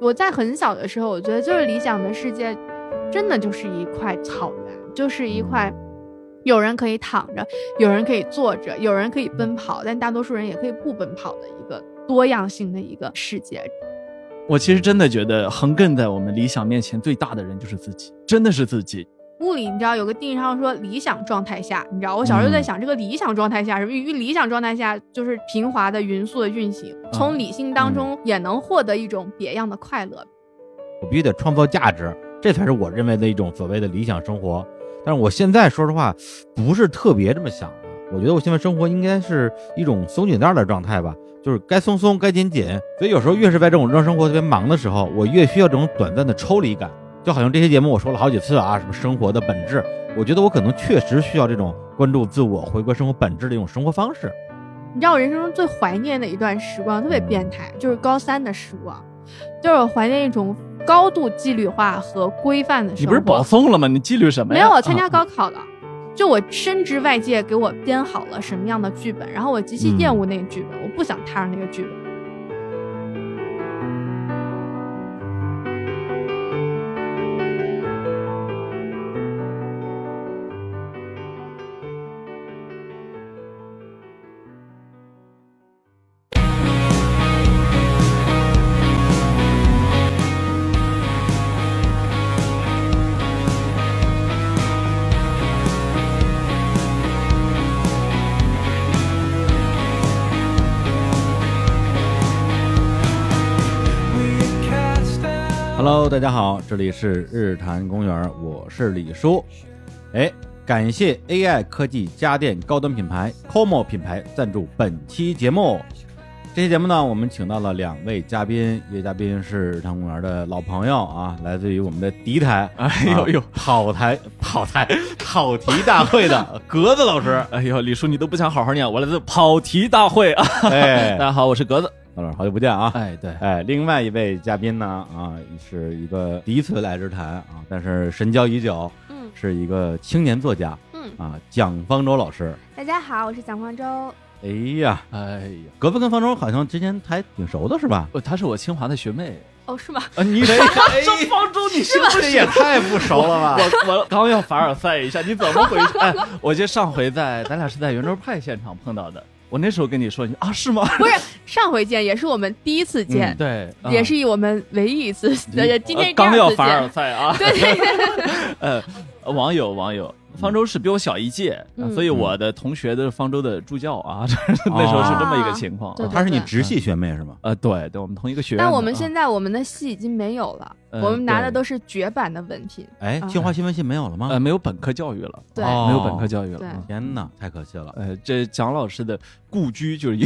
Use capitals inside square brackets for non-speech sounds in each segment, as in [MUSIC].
我在很小的时候，我觉得就是理想的世界，真的就是一块草原，就是一块有人可以躺着，有人可以坐着，有人可以奔跑，但大多数人也可以不奔跑的一个多样性的一个世界。我其实真的觉得横亘在我们理想面前最大的人就是自己，真的是自己。物理你知道有个定义上说理想状态下，你知道我小时候在想这个理想状态下什么？因为理想状态下就是平滑的匀速的运行，从理性当中也能获得一种别样的快乐。我必须得创造价值，这才是我认为的一种所谓的理想生活。但是我现在说实话，不是特别这么想的。我觉得我现在生活应该是一种松紧带的状态吧，就是该松松该紧紧。所以有时候越是在这种日常生活特别忙的时候，我越需要这种短暂的抽离感。就好像这些节目我说了好几次啊，什么生活的本质，我觉得我可能确实需要这种关注自我、回归生活本质的一种生活方式。你知道我人生中最怀念的一段时光，特别变态，就是高三的时光，就是我怀念一种高度纪律化和规范的生活。你不是保送了吗？你纪律什么呀？没有，我参加高考了。就我深知外界给我编好了什么样的剧本，然后我极其厌恶那个剧本，我不想踏上那个剧本。Hello，大家好，这里是日坛公园，我是李叔。哎，感谢 AI 科技家电高端品牌 COMO 品牌赞助本期节目。这期节目呢，我们请到了两位嘉宾，一位嘉宾是日坛公园的老朋友啊，来自于我们的敌台，哎呦呦，跑台跑台跑题大会的 [LAUGHS] 格子老师。哎呦，李叔你都不想好好念，我来自跑题大会啊。哎，[LAUGHS] 大家好，我是格子。好久不见啊！哎，对，哎，另外一位嘉宾呢，啊，是一个第一次来日坛啊，但是神交已久，嗯，是一个青年作家，嗯，啊，蒋方舟老师。大家好，我是蒋方舟。哎呀，哎呀，格子跟方舟好像之前还挺熟的，是吧？她是我清华的学妹。哦，是吗？啊，你这方舟，你是不是也太不熟了吧？我我刚要凡尔赛一下，你怎么回事？哎，我记得上回在咱俩是在圆桌派现场碰到的。我那时候跟你说，你啊是吗？[LAUGHS] 不是，上回见也是我们第一次见，对，也是我们唯一一次。今天刚要凡尔赛啊，对，[LAUGHS] 呃，网友网友。方舟是比我小一届，所以我的同学的方舟的助教啊，[LAUGHS] 那时候是这么一个情况。她是你直系学妹是吗？呃，对对，我们同一个学院。但我们现在我们的系已经没有了，我们拿的都是绝版的文凭。哎，清华新闻系没有了吗？呃，没有本科教育了，对，没有本科教育了。天哪，太可惜了。呃，这蒋老师的故居就是一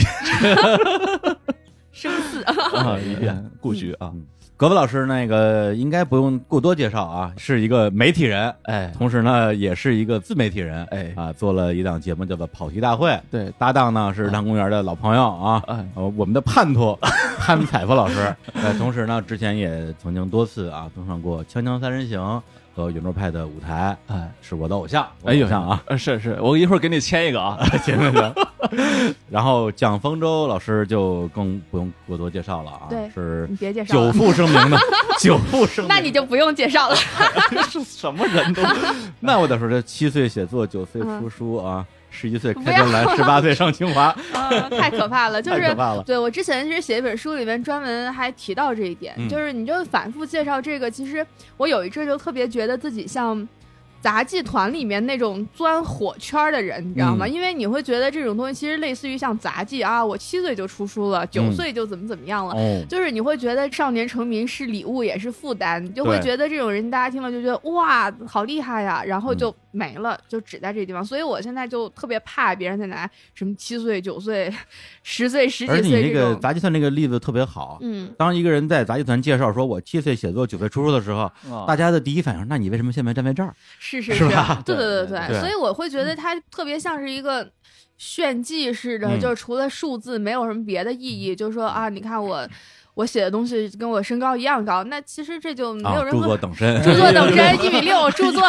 生死 [LAUGHS] 啊，一片故居啊。格子老师，那个应该不用过多介绍啊，是一个媒体人，哎，同时呢也是一个自媒体人，哎。啊，做了一档节目叫做《跑题大会》，对，搭档呢是南公园的老朋友啊，呃，我们的叛徒 [LAUGHS] 潘彩夫老师，呃，同时呢之前也曾经多次啊登上过《锵锵三人行》。和圆桌派的舞台，哎，是我的偶像，哎偶，像啊，是是，我一会儿给你签一个啊，行行行。然后蒋方舟老师就更不用过多介绍了啊，对，是你别介绍，[LAUGHS] 久负盛名的，久负盛名，那你就不用介绍了，[LAUGHS] 是什么人都，[LAUGHS] 那我得说这七岁写作，九岁出书啊。十一岁开专栏，十八岁上清华，太可怕了！[LAUGHS] 就是可怕了。对我之前其实写一本书里面专门还提到这一点，就是你就反复介绍这个。其实我有一阵就特别觉得自己像。杂技团里面那种钻火圈的人，你知道吗？因为你会觉得这种东西其实类似于像杂技啊，我七岁就出书了，九岁就怎么怎么样了，就是你会觉得少年成名是礼物也是负担，你就会觉得这种人大家听了就觉得哇好厉害呀，然后就没了，就只在这个地方。所以我现在就特别怕别人再拿什么七岁、九岁、[LAUGHS] 十岁、十几岁。而你那个杂技团那个例子特别好，嗯，当一个人在杂技团介绍说我七岁写作，九岁出书的时候，大家的第一反应，那你为什么现在站在这儿？是是是，对对对对，所以我会觉得它特别像是一个炫技似的，就是除了数字没有什么别的意义，就是说啊，你看我我写的东西跟我身高一样高，那其实这就没有任著何作等身，[LAUGHS] 著作等身 [LAUGHS] 一米六，著作，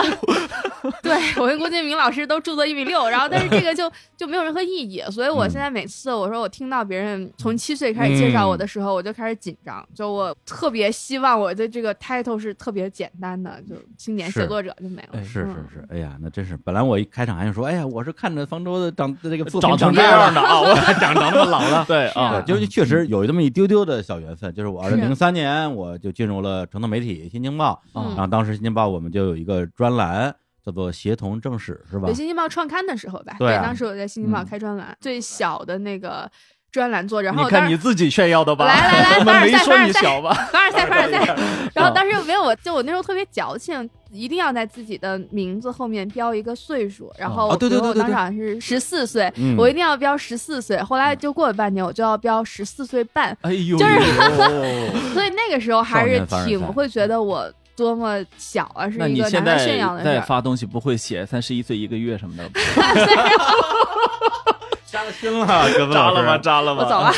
对我跟郭敬明老师都著作一米六，然后但是这个就就没有任何意义，所以我现在每次我说我听到别人从七岁开始介绍我的时候，我就开始紧张，就我特别希望我的这个 title 是特别简单的，就青年写作者就没了。是是是，哎呀，那真是，本来我一开场还想说，哎呀，我是看着方舟的长这个长成这样的啊，我还长成那么老了，[LAUGHS] 对啊，就确实有这么一丢丢的小缘分，就是我二零三年我就进入了传统媒体《新京报》，然后当时《新京报》我们就有一个专栏叫做“协同正史”，是吧？对，《新京报》创刊的时候吧，对，当时我在《新京报》开专栏，最小的那个专栏作者。然后你看你自己炫耀的吧？来来来，我们没说你小吧？[LAUGHS] 凡尔赛，凡尔赛。[LAUGHS] 然后当时没有，我就我那时候特别矫情，一定要在自己的名字后面标一个岁数。然后对对对，我当时是十四岁，我一定要标十四岁。后来就过了半年，我就要标十四岁半。哎呦，就是，[LAUGHS] 所以那个时候还是挺会觉得我。多么小啊！是一个男人炫耀的事在发东西不会写三十一岁一个月什么的。扎了心了，[LAUGHS] 扎了吗？扎了吗？我走了。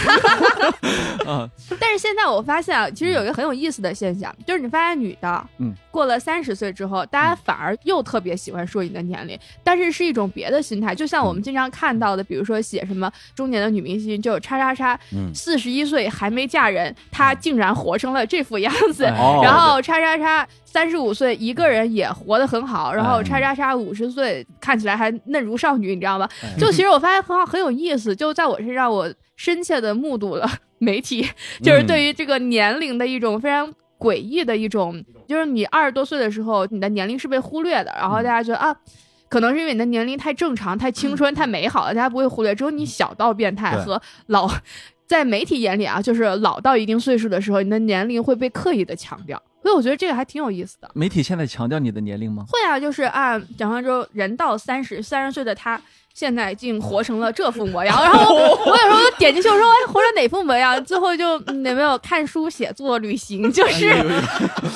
[LAUGHS] 嗯，但是现在我发现啊，其实有一个很有意思的现象，就是你发现女的，嗯，过了三十岁之后，大家反而又特别喜欢说你的年龄，但是是一种别的心态。就像我们经常看到的，比如说写什么中年的女明星，就有叉叉叉，四十一岁还没嫁人，她竟然活成了这副样子。然后叉叉叉三十五岁一个人也活得很好，然后叉叉叉五十岁看起来还嫩如少女，你知道吗？就其实我发现很好，很有。有意思，就在我身上，我深切的目睹了 [LAUGHS] 媒体，就是对于这个年龄的一种非常诡异的一种，就是你二十多岁的时候，你的年龄是被忽略的，然后大家觉得啊，可能是因为你的年龄太正常、太青春、太美好了，大家不会忽略。只有你小到变态和老，在媒体眼里啊，就是老到一定岁数的时候，你的年龄会被刻意的强调。所以我觉得这个还挺有意思的。媒体现在强调你的年龄吗？会啊，就是按蒋方舟人到三十三十岁的他。现在竟活成了这副模样，然后我有时候点进去我说哎，活成哪副模样？最后就有没有看书、写作、旅行，就是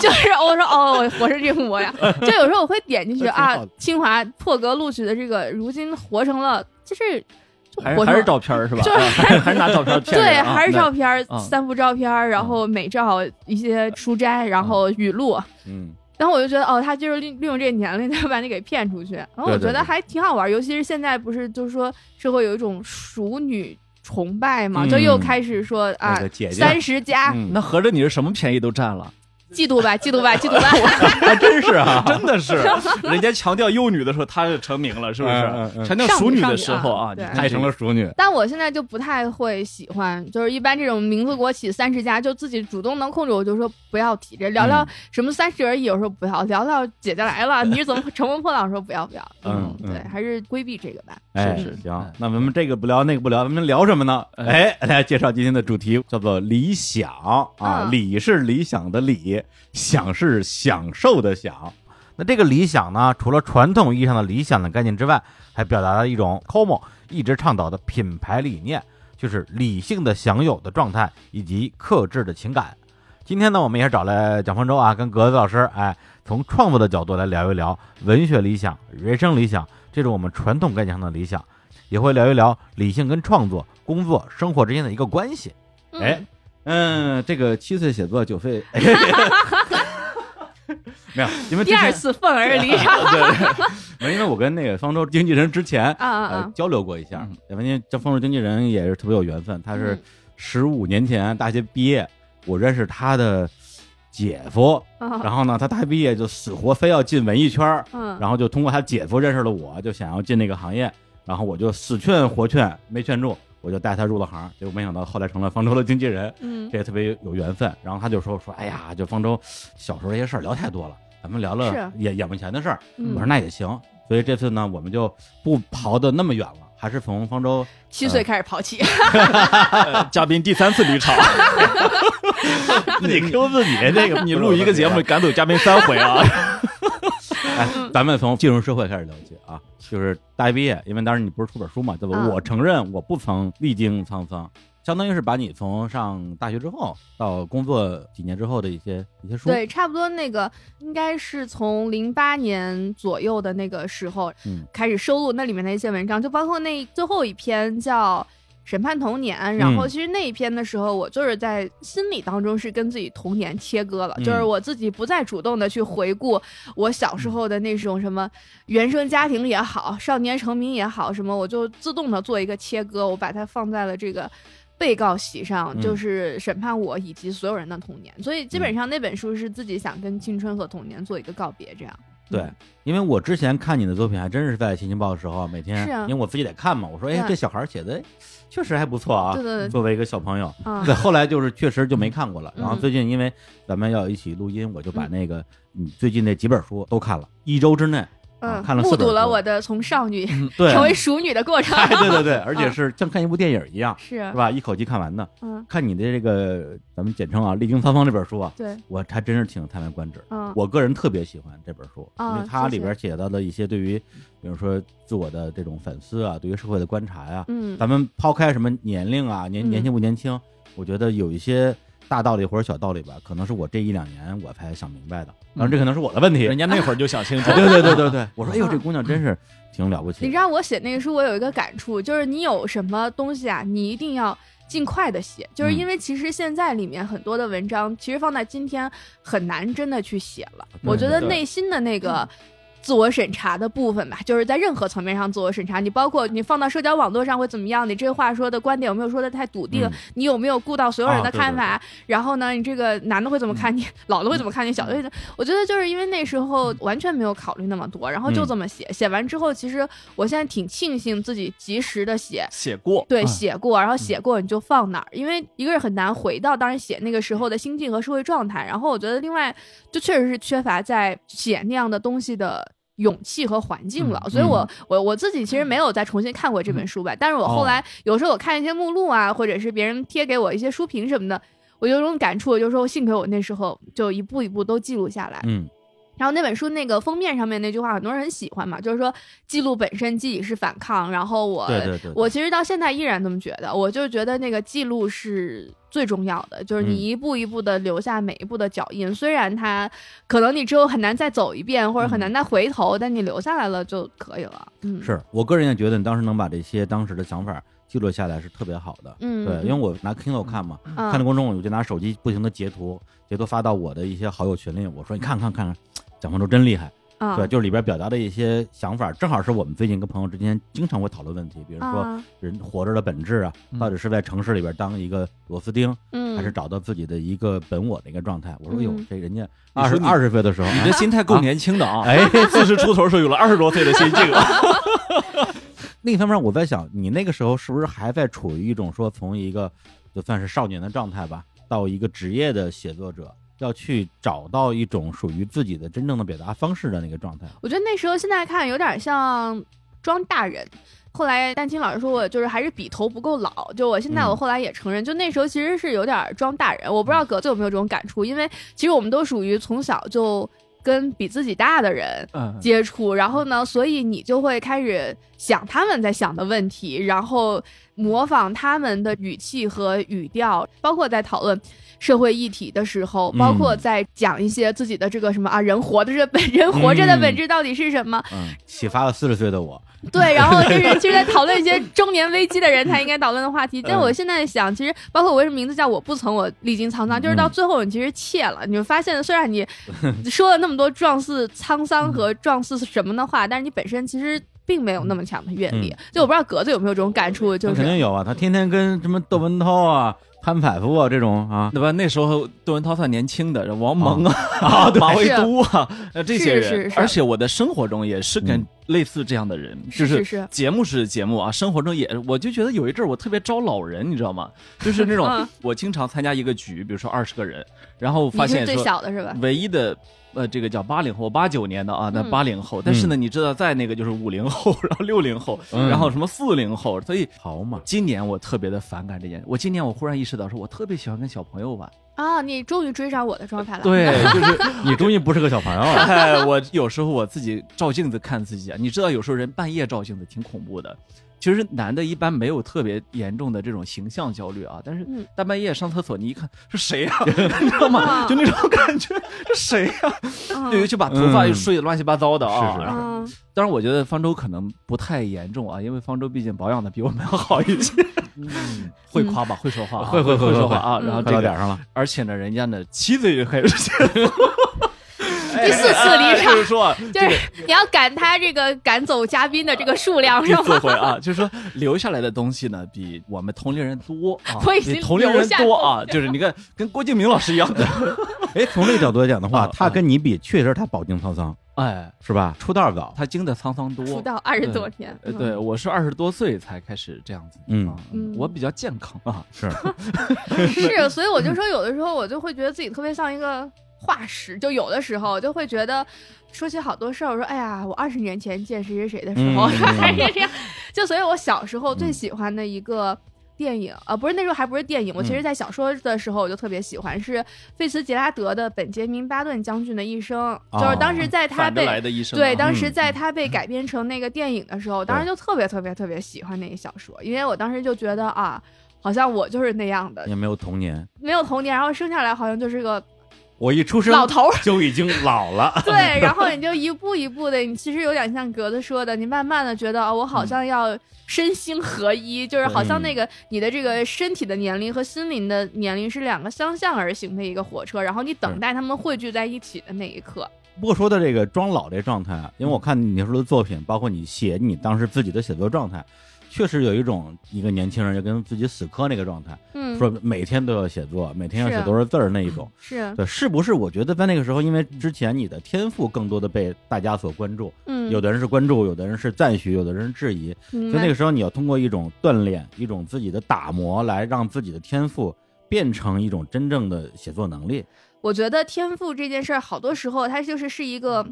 就是我说哦，我活成这副模样。就有时候我会点进去啊，清华破格录取的这个，如今活成了就是。[LAUGHS] 还是还是照片是吧？就是还是拿照片骗对，还是照片，三幅照片，然后美照一些书斋，然后语录，嗯。然后我就觉得，哦，他就是利利用这个年龄，[LAUGHS] 他把你给骗出去。然后我觉得还挺好玩，尤其是现在不是就是说社会有一种熟女崇拜嘛，就又开始说啊，三十加，那合着你是什么便宜都占了。嫉妒吧，[LAUGHS] 嫉妒吧，嫉妒吧，[LAUGHS] 还真是啊，[LAUGHS] 真的是。人家强调幼女的时候，她就成名了，是不是？强调熟女的时候啊，她成了熟女。但我现在就不太会喜欢，就是一般这种名字国企三十家，就自己主动能控制，我就说不要提这，聊聊什么三十而已，有时候不要聊聊姐姐来了，你是怎么乘风破浪？说不要不要，嗯，对，还是规避这个吧。哎，行，那咱们这个不聊，那个不聊，咱们聊什么呢？哎，来介绍今天的主题，叫做理想啊，理是理想的理。享是享受的享，那这个理想呢？除了传统意义上的理想的概念之外，还表达了一种 COMO 一直倡导的品牌理念，就是理性的享有的状态以及克制的情感。今天呢，我们也是找来蒋方舟啊，跟格子老师，哎，从创作的角度来聊一聊文学理想、人生理想这种我们传统概念上的理想，也会聊一聊理性跟创作、工作、生活之间的一个关系。哎。嗯，这个七岁写作九岁，[LAUGHS] [LAUGHS] 没有，因为第二次愤而离场。对，因为我跟那个方舟经纪人之前啊交流过一下，因为这方舟经纪人也是特别有缘分，他是十五年前大学毕业，我认识他的姐夫，然后呢，他大学毕业就死活非要进文艺圈然后就通过他姐夫认识了我，就想要进那个行业，然后我就死劝活劝没劝住。我就带他入了行，结果没想到后来成了方舟的经纪人，嗯，这也特别有缘分。然后他就说说，哎呀，就方舟小时候这些事儿聊太多了，咱们聊聊眼眼前的事儿。我说那也行，所以这次呢，我们就不刨的那么远了，还是从方舟七岁开始刨起。[LAUGHS] 嘉宾第三次离场，[LAUGHS] 你 Q 自己这个，你录一个节目赶走嘉宾三回啊。[LAUGHS] 哎，咱们从进入社会开始了解啊，就是大学毕业，因为当时你不是出本书嘛，对吧？我承认我不曾历经沧桑，相当于是把你从上大学之后到工作几年之后的一些一些书，对，差不多那个应该是从零八年左右的那个时候，嗯，开始收录那里面的一些文章，就包括那最后一篇叫。审判童年》，然后其实那一篇的时候，我就是在心理当中是跟自己童年切割了，就是我自己不再主动的去回顾我小时候的那种什么原生家庭也好，少年成名也好，什么我就自动的做一个切割，我把它放在了这个。被告席上就是审判我以及所有人的童年，所以基本上那本书是自己想跟青春和童年做一个告别，这样。对，因为我之前看你的作品还真是在《新京报》的时候，每天，因为我自己得看嘛，我说，哎，这小孩写的确实还不错啊。对对对。作为一个小朋友，对，后来就是确实就没看过了。然后最近因为咱们要一起录音，我就把那个你最近那几本书都看了，一周之内。嗯，看了目睹了我的从少女成为熟女的过程。对对对，而 [LAUGHS] 且是像看一部电影一样，是是吧？一口气看完的。嗯，看你的这个，咱们简称啊，《历经沧桑》这本书啊，对我还真是挺叹为观止。嗯，我个人特别喜欢这本书，因为它里边写到的一些对于，比如说自我的这种反思啊，对于社会的观察呀，嗯，咱们抛开什么年龄啊，年年轻不年轻，我觉得有一些。大道理或者小道理吧，可能是我这一两年我才想明白的，当然这可能是我的问题。人家那会儿就想清楚。对对对对对，[LAUGHS] 我说哎呦，这姑娘真是挺了不起。你知道我写那个书，我有一个感触，就是你有什么东西啊，你一定要尽快的写，就是因为其实现在里面很多的文章，其实放在今天很难真的去写了。我觉得内心的那个。自我审查的部分吧，就是在任何层面上自我审查。你包括你放到社交网络上会怎么样？你这话说的观点有没有说的太笃定？你有没有顾到所有人的看法？然后呢，你这个男的会怎么看你？[LAUGHS] 老的会怎么看你？小的会怎？我觉得就是因为那时候完全没有考虑那么多，然后就这么写。写完之后，其实我现在挺庆幸自己及时的写写过，对，写过，然后写过你就放那儿？因为一个是很难回到当时写那个时候的心境和社会状态，然后我觉得另外就确实是缺乏在写那样的东西的。勇气和环境了，所以我我我自己其实没有再重新看过这本书吧，但是我后来有时候我看一些目录啊，或者是别人贴给我一些书评什么的，我有种感触，就是说幸亏我那时候就一步一步都记录下来，嗯。然后那本书那个封面上面那句话，很多人很喜欢嘛，就是说记录本身即是反抗。然后我我其实到现在依然这么觉得，我就觉得那个记录是最重要的，就是你一步一步的留下每一步的脚印，虽然它可能你之后很难再走一遍，或者很难再回头，但你留下来了就可以了。嗯，是我个人也觉得你当时能把这些当时的想法记录下来是特别好的。嗯，对，因为我拿 Kindle 看嘛，看的过程中我就拿手机不停的截图，截图发到我的一些好友群里，我说你看看看看。蒋方舟真厉害，对，就是里边表达的一些想法，正好是我们最近跟朋友之间经常会讨论问题，比如说人活着的本质啊，到底是在城市里边当一个螺丝钉，还是找到自己的一个本我的一个状态？我说哟，这人家二十二十岁的时候，你这心态够年轻的啊！哎，[LAUGHS] 四十出头时候有了二十多岁的心境。[LAUGHS] 另一方面，我在想，你那个时候是不是还在处于一种说从一个就算是少年的状态吧，到一个职业的写作者？要去找到一种属于自己的真正的表达方式的那个状态。我觉得那时候现在看有点像装大人。后来丹青老师说我就是还是笔头不够老。就我现在我后来也承认，就那时候其实是有点装大人。我不知道格子有没有这种感触，因为其实我们都属于从小就跟比自己大的人接触，然后呢，所以你就会开始想他们在想的问题，然后模仿他们的语气和语调，包括在讨论。社会议题的时候，包括在讲一些自己的这个什么啊，人活的这本人活着的本质到底是什么？嗯，启发了四十岁的我。[LAUGHS] 对，然后就是其实，在讨论一些中年危机的人才应该讨论的话题。[LAUGHS] 但我现在想，其实包括我为什么名字叫我不曾我历经沧桑，就是到最后你其实怯了，你就发现虽然你 [LAUGHS] 说了那么多壮似沧桑和壮似什么的话，但是你本身其实并没有那么强的阅历。就我不知道格子有没有这种感触，就是肯定有啊，他天天跟什么窦文涛啊。潘柏夫啊，这种啊，对吧？那时候窦文涛算年轻的，王蒙啊，马未都啊，呃，这些人，而且我的生活中也是跟类似这样的人，就是节目是节目啊，生活中也，我就觉得有一阵儿我特别招老人，你知道吗？就是那种我经常参加一个局，比如说二十个人，然后发现最小的是吧？唯一的。呃，这个叫八零后，八九年的啊，那八零后。但是呢，你知道，在那个就是五零后，然后六零后，然后什么四零后，所以好嘛。今年我特别的反感这件事。我今年我忽然意识到，说我特别喜欢跟小朋友玩啊。你终于追上我的状态了。对，[LAUGHS] 就是你终于不是个小朋友了。[LAUGHS] 哎我有时候我自己照镜子看自己啊，你知道，有时候人半夜照镜子挺恐怖的。其实男的一般没有特别严重的这种形象焦虑啊，但是大半夜上厕所，你一看是谁呀？[LAUGHS] 你知道吗？就那种感觉，是谁呀？尤其把头发又睡得乱七八糟的啊。是是是。当然，我觉得方舟可能不太严重啊，因为方舟毕竟保养的比我们要好一些。嗯，会夸吧，会说话，会会会说话啊。然后到点上了，而且呢，人家呢七岁就开始写。第四次离场，就是说，就是你要赶他这个赶走嘉宾的这个数量是吗？第四回啊，就是说留下来的东西呢，比我们同龄人多啊，[LAUGHS] 比同龄人多啊，就是你看跟郭敬明老师一样的。哎，从这个角度来讲的话，他跟你比，确实他饱经沧桑，哎，是吧？出道早，他经的沧桑多。出道二十多天，对，我是二十多岁才开始这样子。嗯，我比较健康啊，是 [LAUGHS] [LAUGHS] 是，所以我就说，有的时候我就会觉得自己特别像一个。化石就有的时候就会觉得，说起好多事儿，我说哎呀，我二十年前见谁谁谁的时候，还是这样。就所以，我小时候最喜欢的一个电影啊，不是那时候还不是电影，我其实在小说的时候我就特别喜欢，是费茨杰拉德的《本杰明巴顿将军的一生》，就是当时在他被对，当时在他被改编成那个电影的时候，当时就特别特别特别喜欢那个小说，因为我当时就觉得啊，好像我就是那样的，也没有童年，没有童年，然后生下来好像就是个。我一出生，老头就已经老了。[LAUGHS] [LAUGHS] 对，然后你就一步一步的，你其实有点像格子说的，你慢慢的觉得，哦，我好像要身心合一，就是好像那个你的这个身体的年龄和心灵的年龄是两个相向而行的一个火车，然后你等待他们汇聚在一起的那一刻。不过说到这个装老这状态啊，因为我看你说的作品，包括你写你当时自己的写作状态。确实有一种一个年轻人就跟自己死磕那个状态，嗯，说每天都要写作，每天要写多少字儿那一种，[LAUGHS] 是对，是不是？我觉得在那个时候，因为之前你的天赋更多的被大家所关注，嗯，有的人是关注，有的人是赞许，有的人是质疑，所以那个时候你要通过一种锻炼，一种自己的打磨，来让自己的天赋变成一种真正的写作能力。我觉得天赋这件事儿，好多时候它就是是一个。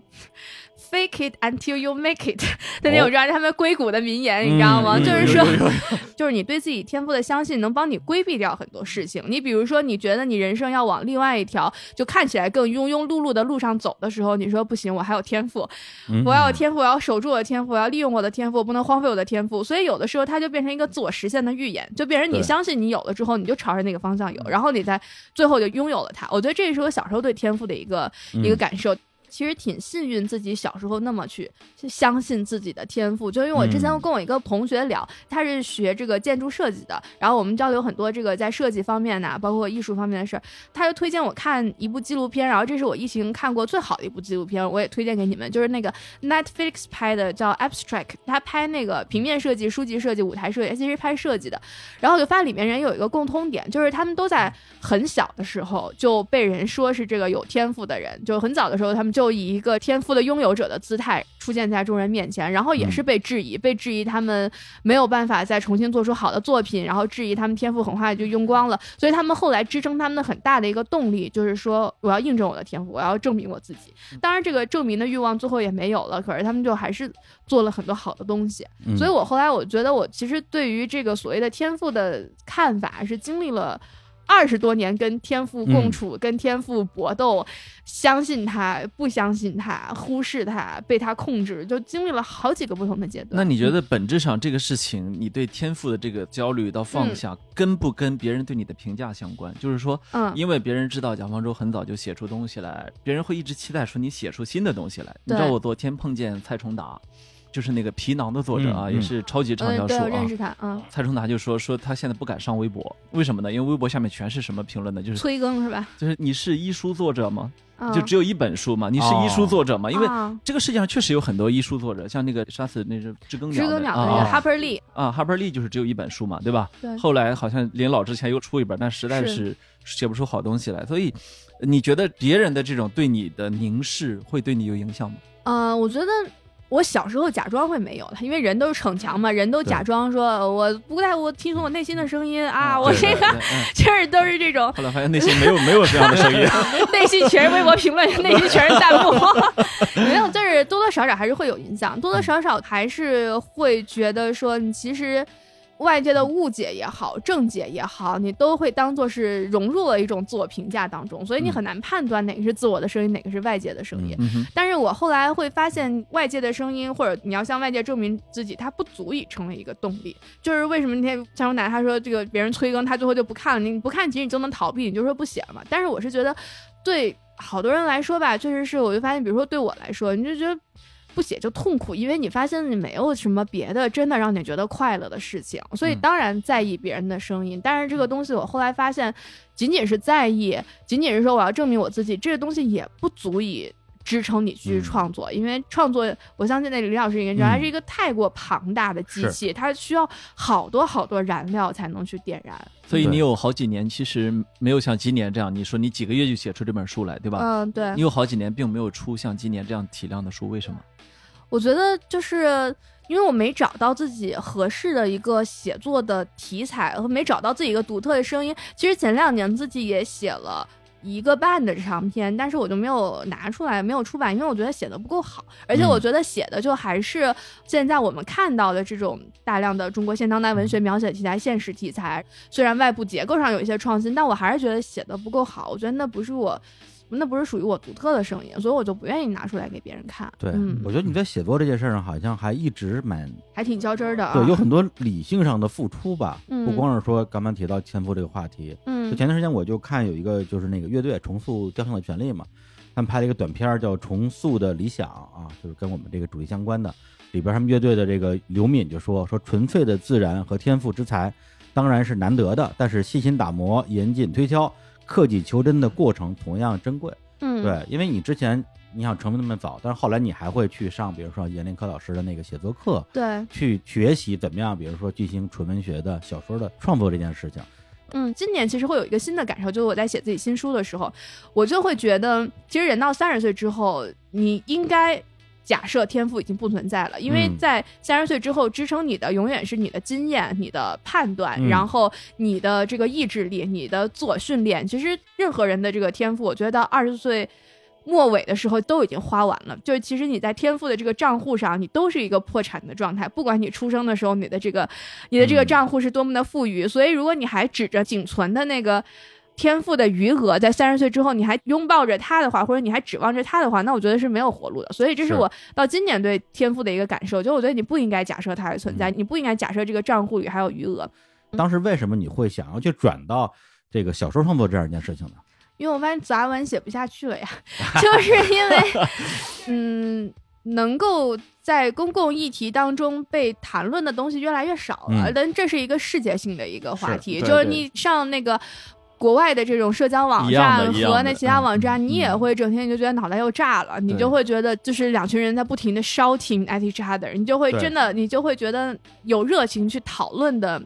Fake it until you make it [LAUGHS] 的那种，让他们硅谷的名言，你知道吗？就是说，[LAUGHS] 就是你对自己天赋的相信，能帮你规避掉很多事情。你比如说，你觉得你人生要往另外一条就看起来更庸庸碌碌的路上走的时候，你说不行，我还有天赋，[LAUGHS] 我要有天赋，我要守住我的天赋，我要利用我的天赋，不能荒废我的天赋。所以有的时候，它就变成一个自我实现的预言，就变成你相信你有了之后，你就朝着那个方向有，然后你在最后就拥有了它。我觉得这是我小时候对天赋的一个一个感受。其实挺幸运，自己小时候那么去相信自己的天赋。就因为我之前跟我一个同学聊，他是学这个建筑设计的，然后我们交流很多这个在设计方面呢，包括艺术方面的事儿。他就推荐我看一部纪录片，然后这是我疫情看过最好的一部纪录片，我也推荐给你们，就是那个 Netflix 拍的叫 Abstract，他拍那个平面设计、书籍设计、舞台设计，其实拍设计的。然后我就发现里面人有一个共通点，就是他们都在很小的时候就被人说是这个有天赋的人，就很早的时候他们。就以一个天赋的拥有者的姿态出现在众人面前，然后也是被质疑，被质疑他们没有办法再重新做出好的作品，然后质疑他们天赋很快就用光了。所以他们后来支撑他们的很大的一个动力就是说，我要印证我的天赋，我要证明我自己。当然，这个证明的欲望最后也没有了，可是他们就还是做了很多好的东西。所以我后来我觉得，我其实对于这个所谓的天赋的看法是经历了。二十多年跟天赋共处，跟天赋搏斗，相信他，不相信他，忽视他，被他控制，就经历了好几个不同的阶段。那你觉得本质上这个事情，你对天赋的这个焦虑到放下，跟不跟别人对你的评价相关？就是说，嗯，因为别人知道蒋方舟很早就写出东西来，别人会一直期待说你写出新的东西来。你知道我昨天碰见蔡崇达。就是那个皮囊的作者啊，也是超级畅销书啊。认识他啊。蔡崇达就说说他现在不敢上微博，为什么呢？因为微博下面全是什么评论呢？就是催更是吧？就是你是医书作者吗？就只有一本书嘛？你是医书作者吗？因为这个世界上确实有很多医书作者，像那个杀死那只知更鸟知更鸟的那个 Harper Lee 啊，Harper Lee 就是只有一本书嘛，对吧？对。后来好像临老之前又出一本，但实在是写不出好东西来。所以你觉得别人的这种对你的凝视会对你有影响吗？嗯，我觉得。我小时候假装会没有的，因为人都是逞强嘛，人都假装说我不太我听从我内心的声音啊，我这个 [LAUGHS] 就是都是这种。后来发现内心没有没有这样的声音，[LAUGHS] [LAUGHS] 内心全是微博评论，内心全是弹幕，没有，就是多多少少还是会有影响，多多少少还是会觉得说你其实。外界的误解也好，正解也好，你都会当做是融入了一种自我评价当中，所以你很难判断哪个是自我的声音，哪个是外界的声音。但是我后来会发现，外界的声音或者你要向外界证明自己，它不足以成为一个动力。就是为什么那天张荣奶他说这个别人催更，他最后就不看了，你不看其实你就能逃避，你就说不写了嘛。但是我是觉得，对好多人来说吧，确实是，我就发现，比如说对我来说，你就觉得。不写就痛苦，因为你发现你没有什么别的真的让你觉得快乐的事情，所以当然在意别人的声音。但是这个东西我后来发现，仅仅是在意，仅仅是说我要证明我自己，这个东西也不足以。支撑你去创作，因为创作，我相信那李老师应该知道，它是一个太过庞大的机器，它需要好多好多燃料才能去点燃。所以你有好几年，其实没有像今年这样，你说你几个月就写出这本书来，对吧？嗯，对。你有好几年并没有出像今年这样体量的书，为什么？我觉得就是因为我没找到自己合适的一个写作的题材，和没找到自己一个独特的声音。其实前两年自己也写了。一个半的长篇，但是我就没有拿出来，没有出版，因为我觉得写的不够好，而且我觉得写的就还是现在我们看到的这种大量的中国现当代文学描写题材、现实题材，虽然外部结构上有一些创新，但我还是觉得写的不够好。我觉得那不是我。那不是属于我独特的声音，所以我就不愿意拿出来给别人看。对，我觉得你在写作这件事上好像还一直蛮还挺较真儿的。对，有很多理性上的付出吧，不光是说刚刚提到前夫这个话题。嗯，就前段时间我就看有一个就是那个乐队重塑雕像的权利嘛，他们拍了一个短片叫《重塑的理想》啊，就是跟我们这个主题相关的。里边他们乐队的这个刘敏就说说纯粹的自然和天赋之才当然是难得的，但是细心打磨、严谨推敲。克己求真的过程同样珍贵，嗯，对，因为你之前你想成名那么早，但是后来你还会去上，比如说严林科老师的那个写作课，对，去学习怎么样，比如说进行纯文学的小说的创作这件事情。嗯，今年其实会有一个新的感受，就是我在写自己新书的时候，我就会觉得，其实人到三十岁之后，你应该。假设天赋已经不存在了，因为在三十岁之后，支撑你的永远是你的经验、你的判断，然后你的这个意志力、你的自我训练。其实任何人的这个天赋，我觉得到二十岁末尾的时候都已经花完了。就是其实你在天赋的这个账户上，你都是一个破产的状态。不管你出生的时候，你的这个你的这个账户是多么的富裕，所以如果你还指着仅存的那个。天赋的余额，在三十岁之后，你还拥抱着他的话，或者你还指望着他的话，那我觉得是没有活路的。所以，这是我到今年对天赋的一个感受，就我觉得你不应该假设它还存在，你不应该假设这个账户里还有余额。当时为什么你会想要去转到这个小说创作这样一件事情呢？因为我发现杂文写不下去了呀，[LAUGHS] 就是因为，[LAUGHS] 嗯，能够在公共议题当中被谈论的东西越来越少了，但这是一个世界性的一个话题，就是你上那个。国外的这种社交网站和那其他网站，你也会整天你就觉得脑袋又炸了，你就会觉得就是两群人在不停的 shouting at each other，你就会真的你就会觉得有热情去讨论的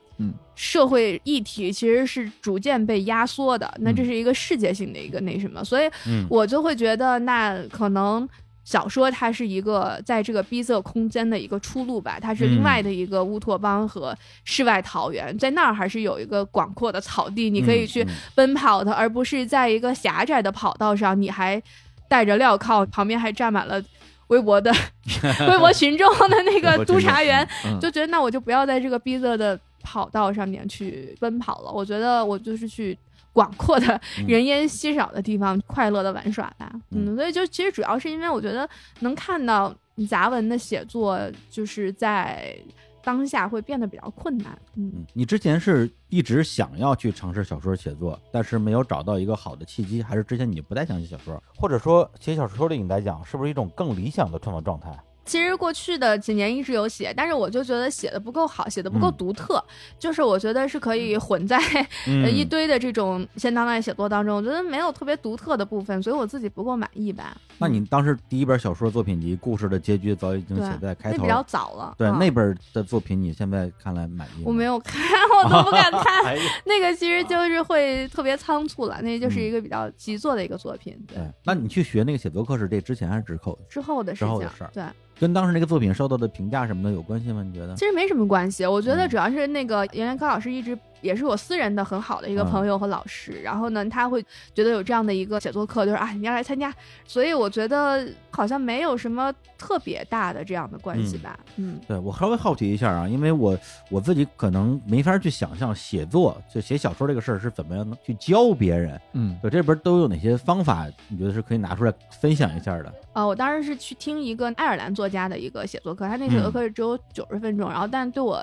社会议题其实是逐渐被压缩的，那这是一个世界性的一个那什么，所以我就会觉得那可能。小说它是一个在这个逼仄空间的一个出路吧，它是另外的一个乌托邦和世外桃源，在那儿还是有一个广阔的草地，你可以去奔跑的，而不是在一个狭窄的跑道上，你还戴着镣铐，旁边还站满了微博的 [LAUGHS] 微博群众的那个督察员，就觉得那我就不要在这个逼仄的跑道上面去奔跑了，我觉得我就是去。广阔的人烟稀少的地方，快乐的玩耍吧。嗯，所以就其实主要是因为我觉得能看到杂文的写作，就是在当下会变得比较困难。嗯，你之前是一直想要去尝试小说写作，但是没有找到一个好的契机，还是之前你不太想写小说，或者说写小说对你来讲是不是一种更理想的创作状态？其实过去的几年一直有写，但是我就觉得写的不够好，写的不够独特。就是我觉得是可以混在 [LAUGHS] 一堆的这种现当代写作当中，我觉得没有特别独特的部分，所以我自己不够满意吧。那你当时第一本小说作品集《故事的结局》早已经写在开头，比较早了。对那本的作品，你现在看来满意？我没有看，我都不敢 [LAUGHS] 看。那个其实就是会特别仓促了，那就是一个比较急作的一个作品。对，那你去学那个写作课是这之前还是之后？之后的事情。之后的事儿。对。跟当时那个作品受到的评价什么的有关系吗？你觉得？其实没什么关系，我觉得主要是那个严连科老师一直。也是我私人的很好的一个朋友和老师，然后呢，他会觉得有这样的一个写作课，就是啊，你要来参加，所以我觉得好像没有什么特别大的这样的关系吧。嗯，对我稍微好奇一下啊，因为我我自己可能没法去想象写作就写小说这个事儿是怎么样能去教别人。嗯，就，这边都有哪些方法？你觉得是可以拿出来分享一下的？呃，我当时是去听一个爱尔兰作家的一个写作课，他那写作课是只有九十分钟，然后但对我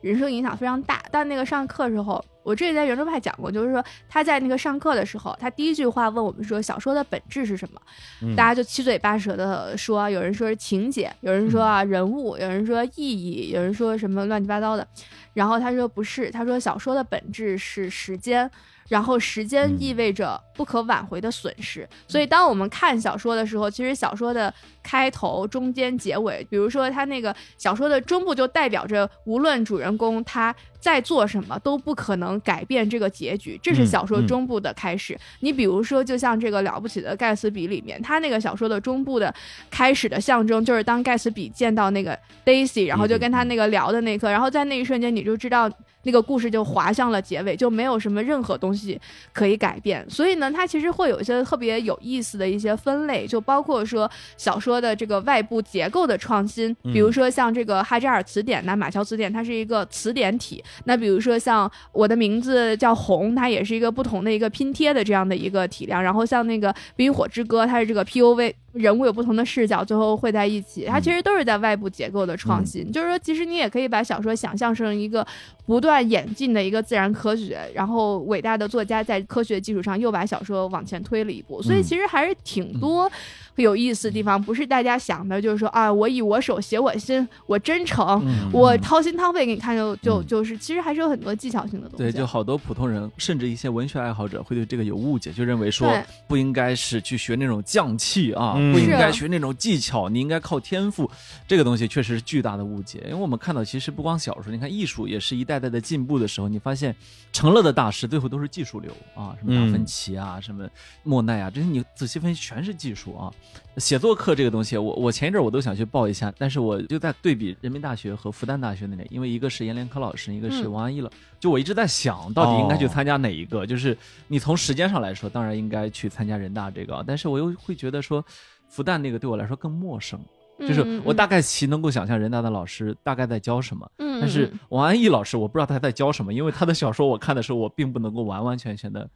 人生影响非常大。但那个上课。时候，我之前在圆桌派讲过，就是说他在那个上课的时候，他第一句话问我们说小说的本质是什么，大家就七嘴八舌的说，有人说是情节，有人说啊人物，有人说意义，有人说什么乱七八糟的，然后他说不是，他说小说的本质是时间。然后时间意味着不可挽回的损失，所以当我们看小说的时候，其实小说的开头、中间、结尾，比如说他那个小说的中部，就代表着无论主人公他在做什么，都不可能改变这个结局，这是小说中部的开始。你比如说，就像这个了不起的盖茨比里面，他那个小说的中部的开始的象征，就是当盖茨比见到那个 Daisy，然后就跟他那个聊的那一刻，然后在那一瞬间，你就知道。那个故事就滑向了结尾，就没有什么任何东西可以改变。所以呢，它其实会有一些特别有意思的一些分类，就包括说小说的这个外部结构的创新，比如说像这个哈扎尔词典那、马乔词典，它是一个词典体。那比如说像我的名字叫红，它也是一个不同的一个拼贴的这样的一个体量。然后像那个冰与火之歌，它是这个 P O V。人物有不同的视角，最后汇在一起，它其实都是在外部结构的创新。就是说，其实你也可以把小说想象成一个不断演进的一个自然科学，然后伟大的作家在科学基础上又把小说往前推了一步。所以其实还是挺多。有意思的地方不是大家想的，就是说啊，我以我手写我心，我真诚，我掏心掏肺给你看，就就就是，其实还是有很多技巧性的东西。对，就好多普通人，甚至一些文学爱好者会对这个有误解，就认为说不应该是去学那种匠气啊，不应该学那种技巧，你应该靠天赋。这个东西确实是巨大的误解，因为我们看到，其实不光小说，你看艺术也是一代代的进步的时候，你发现成了的大师最后都是技术流啊，什么达芬奇啊，什么莫奈啊，这些你仔细分析全是技术啊。写作课这个东西，我我前一阵我都想去报一下，但是我就在对比人民大学和复旦大学那里，因为一个是阎连科老师，一个是王安忆了，就我一直在想到底应该去参加哪一个。就是你从时间上来说，当然应该去参加人大这个，但是我又会觉得说，复旦那个对我来说更陌生，就是我大概其能够想象人大的老师大概在教什么，但是王安忆老师我不知道他在教什么，因为他的小说我看的时候，我并不能够完完全全的。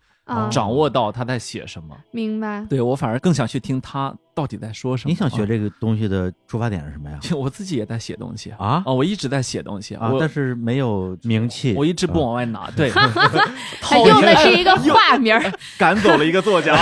掌握到他在写什么，明白？对我反而更想去听他到底在说什么。你想学这个东西的出发点是什么呀？[LAUGHS] 我自己也在写东西啊啊！我一直在写东西啊，但是没有名气，我一直不往外拿。对，[LAUGHS] 他用的是一个化名，[LAUGHS] 赶走了一个作家。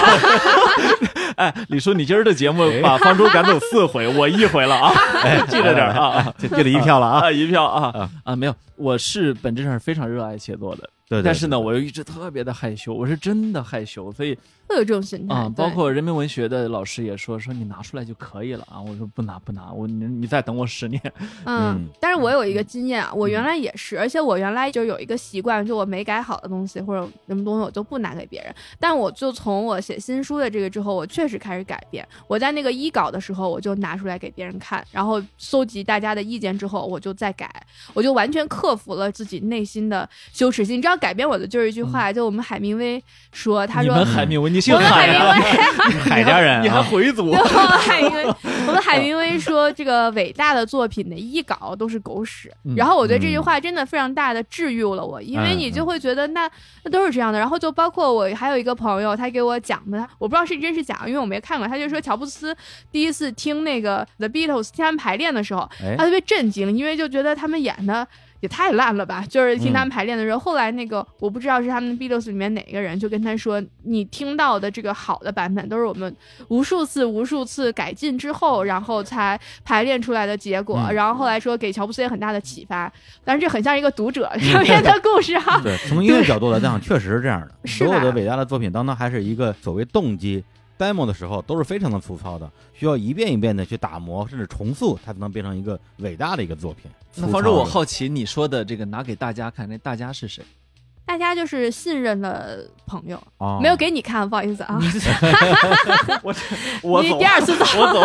哎，李叔，你今儿的节目把方舟赶走四回，我一回了啊！哎，记着点啊，就记了一票了啊，一票啊啊！没有，我是本质上是非常热爱写作的。对，但是呢，我又一直特别的害羞，我是真的害羞，所以。会有这种心态啊，包括人民文学的老师也说说你拿出来就可以了啊。我说不拿不拿，我你你再等我十年。嗯，但是我有一个经验啊，我原来也是，而且我原来就有一个习惯，就我没改好的东西或者什么东西，我就不拿给别人。但我就从我写新书的这个之后，我确实开始改变。我在那个一稿的时候，我就拿出来给别人看，然后搜集大家的意见之后，我就再改，我就完全克服了自己内心的羞耻心。你知道改变我的就是一句话，就我们海明威说，他说海明威，[LAUGHS] 你姓海明威。[LAUGHS] 海家人，你还回族？海明威，我们海明威说，这个伟大的作品的一稿都是狗屎。然后我觉得这句话真的非常大的治愈了我，因为你就会觉得那那都是这样的。然后就包括我还有一个朋友，他给我讲的，我不知道是真是假，因为我没看过。他就说乔布斯第一次听那个 The Beatles 听他们排练的时候，他特别震惊，因为就觉得他们演的。也太烂了吧！就是听他们排练的时候，后来那个我不知道是他们 Beatles 里面哪个人就跟他说：“你听到的这个好的版本，都是我们无数次、无数次改进之后，然后才排练出来的结果。”然后后来说给乔布斯也很大的启发，但是这很像一个读者上面的故事哈。[LAUGHS] 对，从音乐角度来讲，确实是这样的。所有的伟大的作品当中，还是一个所谓动机。Demo 的时候都是非常的粗糙的，需要一遍一遍的去打磨，甚至重塑，它才能变成一个伟大的一个作品。那方舟，我好奇你说的这个拿给大家看，那大家是谁？大家就是信任的朋友，没有给你看，不好意思啊。[LAUGHS] 我我你第二次走，[LAUGHS] 我走。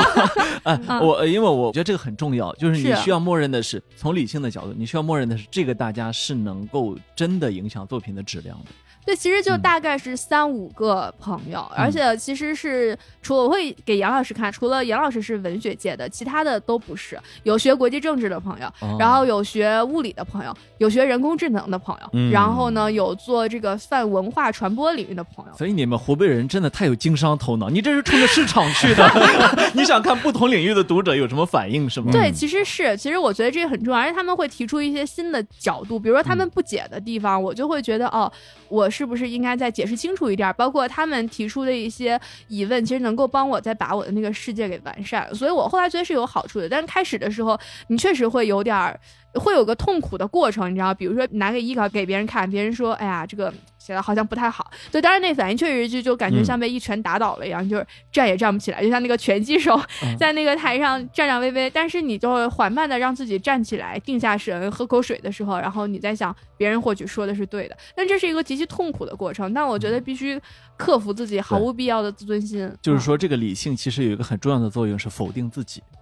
哎，我因为我觉得这个很重要，就是你需要默认的是从理性的角度，你需要默认的是这个大家是能够真的影响作品的质量的。对，其实就大概是三五个朋友，而且其实是除了我会给杨老师看，除了杨老师是文学界的，其他的都不是。有学国际政治的朋友，然后有学物理的朋友，有学人工智能的朋友，然后呢有做这个泛文化传播领域的朋友。所以你们湖北人真的太有经商头脑，你这是冲着市场去的，[LAUGHS] 你想看不同领域的读者有什么反应是吗？对，其实是，其实我觉得这个很重要，而且他们会提出一些新的角度，比如说他们不解的地方，我就会觉得哦，我。是不是应该再解释清楚一点？包括他们提出的一些疑问，其实能够帮我再把我的那个世界给完善。所以我后来觉得是有好处的。但是开始的时候，你确实会有点儿。会有个痛苦的过程，你知道，比如说拿个艺稿给别人看，别人说：“哎呀，这个写的好像不太好。”对，当然那反应确实就就感觉像被一拳打倒了一样，就是站也站不起来，就像那个拳击手 [LAUGHS] 在那个台上站站巍巍。但是你就缓慢的让自己站起来，定下神，喝口水的时候，然后你再想，别人或许说的是对的，但这是一个极其痛苦的过程。但我觉得必须克服自己毫无必要的自尊心。就是说，这个理性其实有一个很重要的作用，是否定自己。嗯，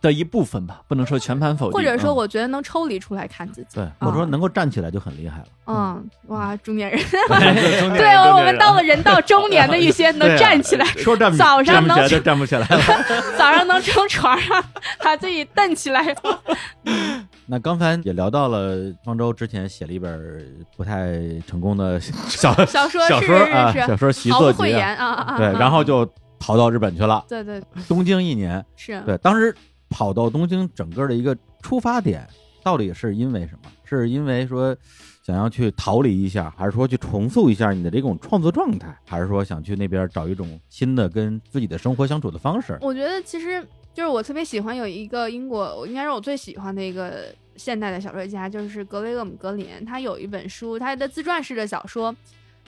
的一部分吧，不能说全盘否定。或者说，我觉得能抽离出来看自己。对，我说能够站起来就很厉害了。嗯，哇，[LAUGHS] 中年人，对，我们到了人到中年的一些 [LAUGHS] 能站起来，说站早上能就站不起来了，[LAUGHS] 早上能从床上把自己蹬起来。那刚才也聊到了方舟之前写了一本不太成功的小小说，小说啊，小说习作集啊，对，然后就。逃到日本去了，对对，东京一年是对。当时跑到东京，整个的一个出发点到底是因为什么？是因为说想要去逃离一下，还是说去重塑一下你的这种创作状态，还是说想去那边找一种新的跟自己的生活相处的方式？我觉得其实就是我特别喜欢有一个英国，应该是我最喜欢的一个现代的小说家，就是格雷厄姆格林，他有一本书，他的自传式的小说。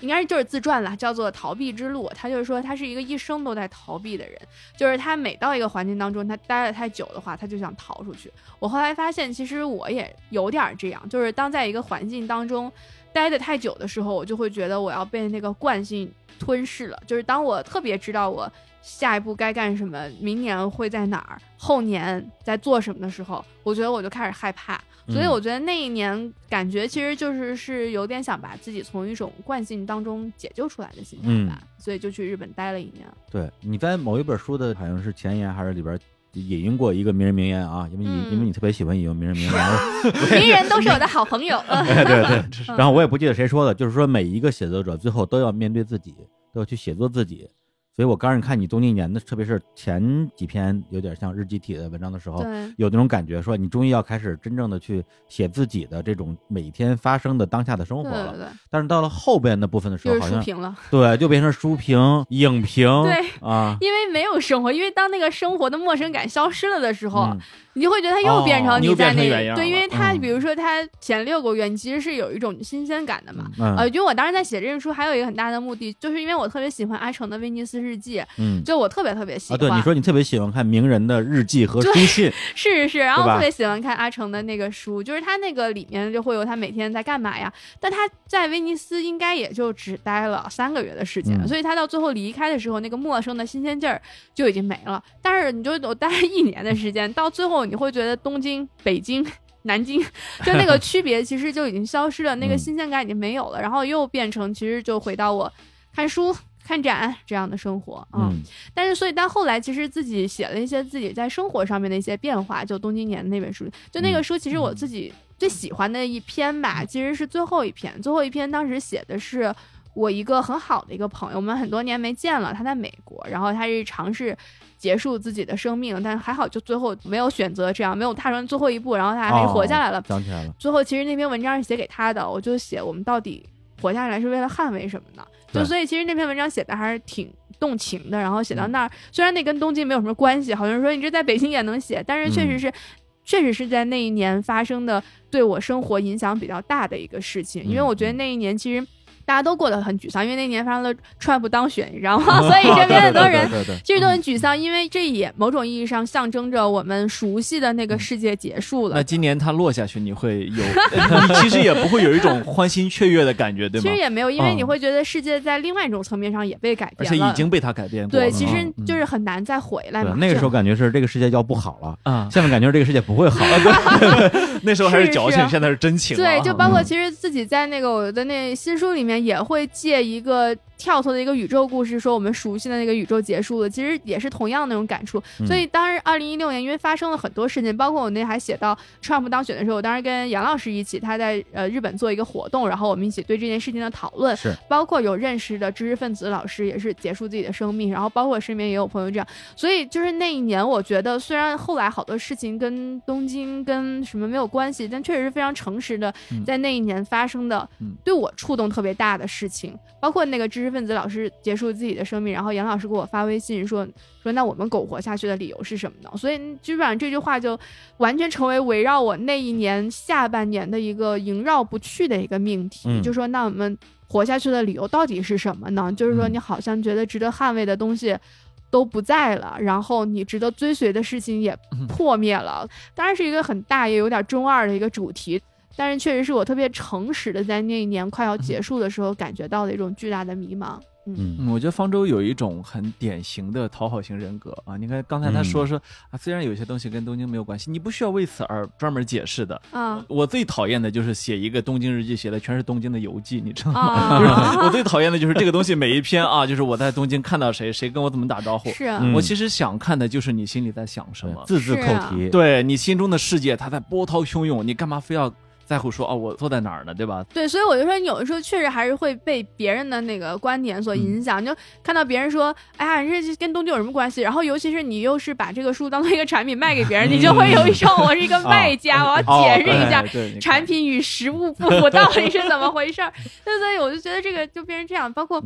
应该就是自传了，叫做《逃避之路》。他就是说，他是一个一生都在逃避的人，就是他每到一个环境当中，他待了太久的话，他就想逃出去。我后来发现，其实我也有点这样，就是当在一个环境当中待的太久的时候，我就会觉得我要被那个惯性吞噬了。就是当我特别知道我下一步该干什么，明年会在哪儿，后年在做什么的时候，我觉得我就开始害怕。所以我觉得那一年感觉其实就是是有点想把自己从一种惯性当中解救出来的心态吧，所以就去日本待了一年。对，你在某一本书的好像是前言还是里边引用过一个名人名言啊，因为你因为你特别喜欢引用名人名言，[LAUGHS] 名人都是我的好朋友。[LAUGHS] 对对对，然后我也不记得谁说的，就是说每一个写作者最后都要面对自己，都要去写作自己。所以我刚开始看你东京一年的，特别是前几篇有点像日记体的文章的时候，有那种感觉，说你终于要开始真正的去写自己的这种每天发生的当下的生活了。但是到了后边的部分的时候，好像了，对，就变成书评、影评，对啊，因为没有生活，因为当那个生活的陌生感消失了的时候。你就会觉得他又变成你在那对，因为他比如说他前六个月，你其实是有一种新鲜感的嘛。呃，因为我当时在写这本书，还有一个很大的目的，就是因为我特别喜欢阿城的《威尼斯日记》，嗯，就我特别特别喜欢。对，你说你特别喜欢看名人的日记和书信，[LAUGHS] 是是是，然后特别喜欢看阿城的那个书，就是他那个里面就会有他每天在干嘛呀？但他在威尼斯应该也就只待了三个月的时间，所以他到最后离开的时候，那个陌生的新鲜劲儿就已经没了。但是你就我待了一年的时间，到最后你会觉得东京。北京、南京，就那个 [LAUGHS] 区别其实就已经消失了，那个新鲜感已经没有了，然后又变成其实就回到我看书、看展这样的生活嗯，但是所以到后来，其实自己写了一些自己在生活上面的一些变化，就东京年的那本书，就那个书其实我自己最喜欢的一篇吧，其实是最后一篇，最后一篇当时写的是。我一个很好的一个朋友，我们很多年没见了。他在美国，然后他是尝试结束自己的生命，但还好，就最后没有选择这样，没有踏上最后一步，然后他还是活下来了。想起来了。最后其实那篇文章是写给他的，我就写我们到底活下来是为了捍卫什么呢？就所以其实那篇文章写的还是挺动情的。然后写到那儿，虽然那跟东京没有什么关系，好像说你这在北京也能写，但是确实是，确实是在那一年发生的对我生活影响比较大的一个事情。因为我觉得那一年其实。大家都过得很沮丧，因为那年发生了 Trump 当选，你知道吗？所以身边很多人其实都很沮丧，因为这也某种意义上象征着我们熟悉的那个世界结束了。那今年它落下去，你会有，你 [LAUGHS] 其实也不会有一种欢欣雀跃的感觉，对吗？其实也没有，因为你会觉得世界在另外一种层面上也被改变了，而且已经被它改变过了。对，其实就是很难再回来嘛。那个时候感觉是这个世界要不好了啊，现在感觉这个世界不会好。[LAUGHS] [LAUGHS] 那时候还是矫情，现在是真情。对，就包括其实自己在那个我的那新书里面也会借一个。跳脱的一个宇宙故事，说我们熟悉的那个宇宙结束了，其实也是同样那种感触。所以当时二零一六年，因为发生了很多事情，包括我那还写到 Trump 当选的时候，我当时跟杨老师一起，他在呃日本做一个活动，然后我们一起对这件事情的讨论，是。包括有认识的知识分子老师也是结束自己的生命，然后包括身边也有朋友这样。所以就是那一年，我觉得虽然后来好多事情跟东京跟什么没有关系，但确实是非常诚实的，在那一年发生的，对我触动特别大的事情，包括那个知识。分子老师结束自己的生命，然后杨老师给我发微信说说那我们苟活下去的理由是什么呢？所以基本上这句话就完全成为围绕我那一年下半年的一个萦绕不去的一个命题。就说那我们活下去的理由到底是什么呢？就是说你好像觉得值得捍卫的东西都不在了，然后你值得追随的事情也破灭了。当然是一个很大也有点中二的一个主题。但是确实是我特别诚实的，在那一年快要结束的时候，感觉到的一种巨大的迷茫。嗯，我觉得方舟有一种很典型的讨好型人格啊。你看刚才他说说啊，虽然有些东西跟东京没有关系，你不需要为此而专门解释的啊。我最讨厌的就是写一个东京日记，写的全是东京的游记，你知道吗？[LAUGHS] 我最讨厌的就是这个东西每一篇啊，就是我在东京看到谁，谁跟我怎么打招呼。是我其实想看的就是你心里在想什么，字字扣题。对你心中的世界，它在波涛汹涌，你干嘛非要？在乎说哦，我坐在哪儿呢，对吧？对，所以我就说，你有的时候确实还是会被别人的那个观点所影响。就看到别人说，哎呀，这跟东京有什么关系？然后，尤其是你又是把这个书当做一个产品卖给别人，[LAUGHS] 你就会有一种我是一个卖家，我要解释一下产品与实物不符 [LAUGHS] 到底是怎么回事儿。所以我就觉得这个就变成这样，包括。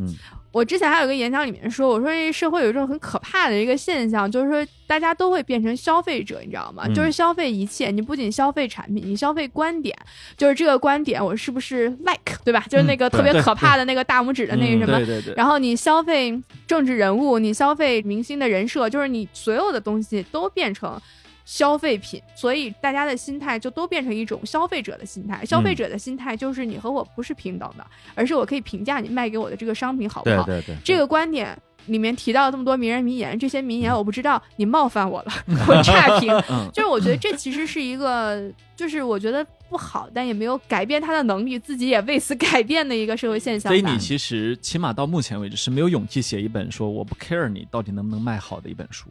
我之前还有个演讲里面说，我说这社会有一种很可怕的一个现象，就是说大家都会变成消费者，你知道吗？就是消费一切，你不仅消费产品，你消费观点，就是这个观点我是不是 like，对吧？就是那个特别可怕的那个大拇指的那个什么。对对对。然后你消费政治人物，你消费明星的人设，就是你所有的东西都变成。消费品，所以大家的心态就都变成一种消费者的心态。消费者的心态就是你和我不是平等的，而是我可以评价你卖给我的这个商品好不好。对对对。这个观点里面提到这么多名人名言，这些名言我不知道，你冒犯我了，[LAUGHS] 我差评。就是我觉得这其实是一个，就是我觉得不好，但也没有改变他的能力，自己也为此改变的一个社会现象。所以你其实起码到目前为止是没有勇气写一本说我不 care 你到底能不能卖好的一本书。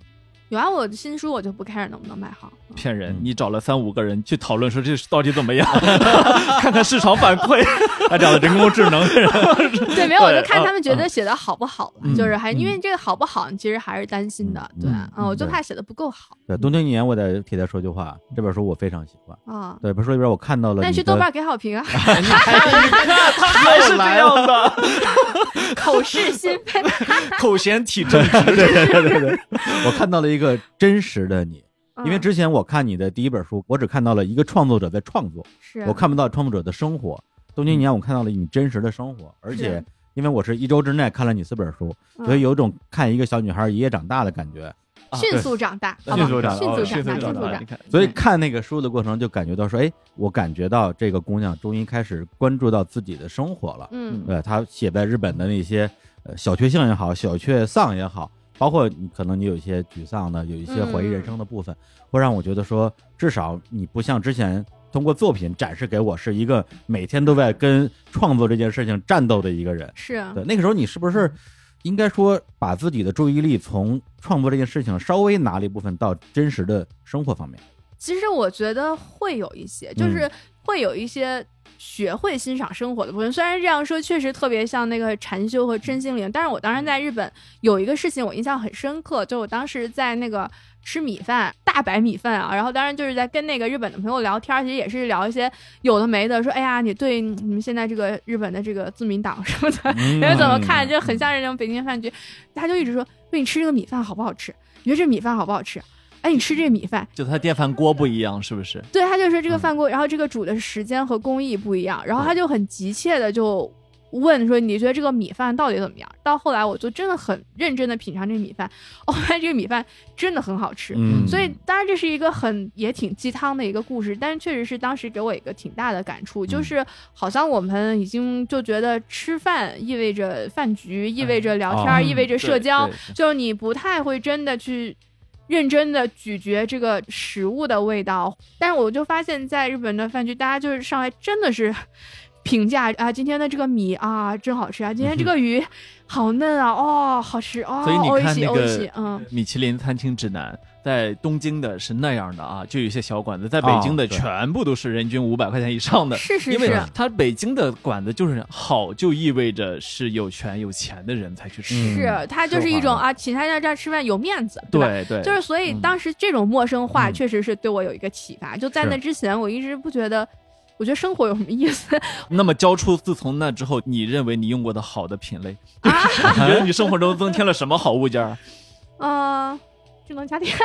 有啊，我的新书我就不 care 能不能卖好。骗人！你找了三五个人去讨论说这到底怎么样，[LAUGHS] 看看市场反馈。[LAUGHS] 还找了人工智能。对，没有，我就看他们觉得写的好不好就是还因为这个好不好，其实还是担心的。对，嗯，我就怕写的不够好。对，东京一年我得替他说句话，这本书我非常喜欢啊。对，本书里边我看到了。那去豆瓣给好评啊！[LAUGHS] 还是这样的，口是心非，口嫌体正直。对对对对对，我看到了一个真实的你。因为之前我看你的第一本书，我只看到了一个创作者在创作，是我看不到创作者的生活。东京年我看到了你真实的生活，而且因为我是一周之内看了你四本书，所以有种看一个小女孩一夜长大的感觉，迅速长大，迅速长大，迅速长大，迅速长大。所以看那个书的过程就感觉到说，哎，我感觉到这个姑娘终于开始关注到自己的生活了。嗯，对，她写在日本的那些呃小确幸也好，小确丧也好。包括你可能你有一些沮丧的，有一些怀疑人生的部分，会让我觉得说，至少你不像之前通过作品展示给我是一个每天都在跟创作这件事情战斗的一个人。是啊，对，那个时候你是不是应该说把自己的注意力从创作这件事情稍微拿了一部分到真实的生活方面？其实我觉得会有一些，就是会有一些。学会欣赏生活的部分，虽然这样说确实特别像那个禅修和真心灵，但是我当时在日本有一个事情我印象很深刻，就我当时在那个吃米饭，大白米饭啊，然后当然就是在跟那个日本的朋友聊天，其实也是聊一些有的没的，说哎呀，你对你们现在这个日本的这个自民党什么的，你们怎么看？[LAUGHS] 就很像是那种北京饭局，他就一直说，问你吃这个米饭好不好吃？你觉得这米饭好不好吃？哎，你吃这米饭，就他电饭锅不一样，是不是？对，他就说这个饭锅，然后这个煮的时间和工艺不一样，然后他就很急切的就问说，你觉得这个米饭到底怎么样？到后来我就真的很认真的品尝这个米饭，哦，发现这个米饭真的很好吃。嗯，所以当然这是一个很也挺鸡汤的一个故事，但是确实是当时给我一个挺大的感触，就是好像我们已经就觉得吃饭意味着饭局，意味着聊天，意味着社交，就是你不太会真的去。认真的咀嚼这个食物的味道，但是我就发现，在日本的饭局，大家就是上来真的是评价啊，今天的这个米啊真好吃啊，今天这个鱼好嫩啊，哦，好吃哦，所以你看那个嗯，米其林餐厅指南。在东京的是那样的啊，就有些小馆子；在北京的全部都是人均五百块钱以上的。是是是，因为它北京的馆子就是好，就意味着是有权有钱的人才去吃。是，它就是一种啊，请他在这儿吃饭有面子，对对。就是所以当时这种陌生化确实是对我有一个启发。就在那之前，我一直不觉得，我觉得生活有什么意思。[LAUGHS] 那么交出自从那之后，你认为你用过的好的品类，你觉得你生活中增添了什么好物件？啊。智能家电，[LAUGHS]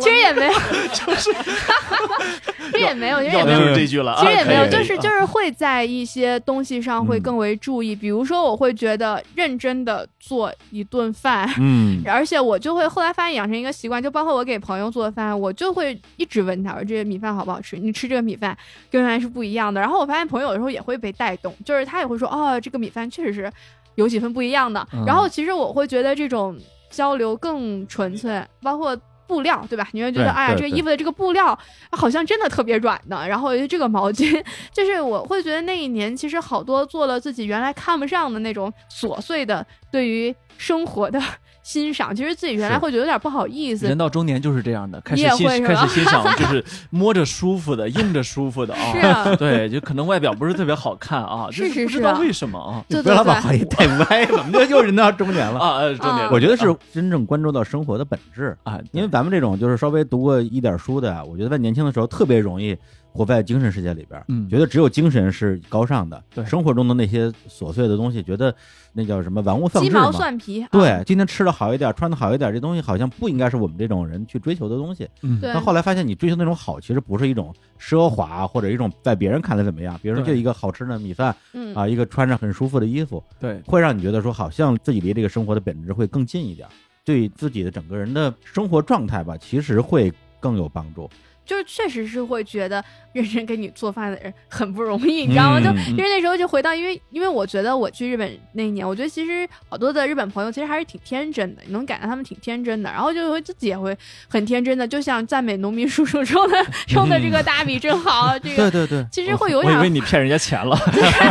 其实也没有，就是，[LAUGHS] 其实也没有，其实也没有这句了。其实也没有，就是就是会在一些东西上会更为注意，比如说我会觉得认真的做一顿饭，嗯，[LAUGHS] 而且我就会后来发现养成一个习惯，就包括我给朋友做饭，我就会一直问他，我说这个米饭好不好吃？你吃这个米饭跟原来是不一样的。然后我发现朋友有时候也会被带动，就是他也会说，哦，这个米饭确实是有几分不一样的。然后其实我会觉得这种。交流更纯粹，包括布料，对吧？你会觉得，哎呀，这个衣服的这个布料好像真的特别软的。然后这个毛巾，[LAUGHS] 就是我会觉得那一年其实好多做了自己原来看不上的那种琐碎的，对于生活的。欣赏，其实自己原来会觉得有点不好意思。人到中年就是这样的，开始欣开始欣赏，[LAUGHS] 就是摸着舒服的，用着舒服的啊。是啊，对，就可能外表不是特别好看啊，是是是，不知道为什么啊。不要把话题带歪了，们又人到中年了啊。中年，我觉得是真正关注到生活的本质啊。因为咱们这种就是稍微读过一点书的，我觉得在年轻的时候特别容易。活在精神世界里边，嗯，觉得只有精神是高尚的，对生活中的那些琐碎的东西，觉得那叫什么玩物丧志鸡毛蒜皮。对，今天吃的好一点，穿的好一点，这东西好像不应该是我们这种人去追求的东西。嗯，但后来发现，你追求那种好，其实不是一种奢华或者一种在别人看来怎么样。比如说，就一个好吃的米饭，嗯啊，一个穿着很舒服的衣服，对，会让你觉得说，好像自己离这个生活的本质会更近一点，对自己的整个人的生活状态吧，其实会更有帮助。就是确实是会觉得认真给你做饭的人很不容易，你知道吗？就因为那时候就回到，因为因为我觉得我去日本那一年，我觉得其实好多的日本朋友其实还是挺天真的，你能感到他们挺天真的，然后就会自己也会很天真的，就像赞美农民叔叔种的 [LAUGHS] 种的这个大米真好，这个对对对，其实会有点，我以为你骗人家钱了，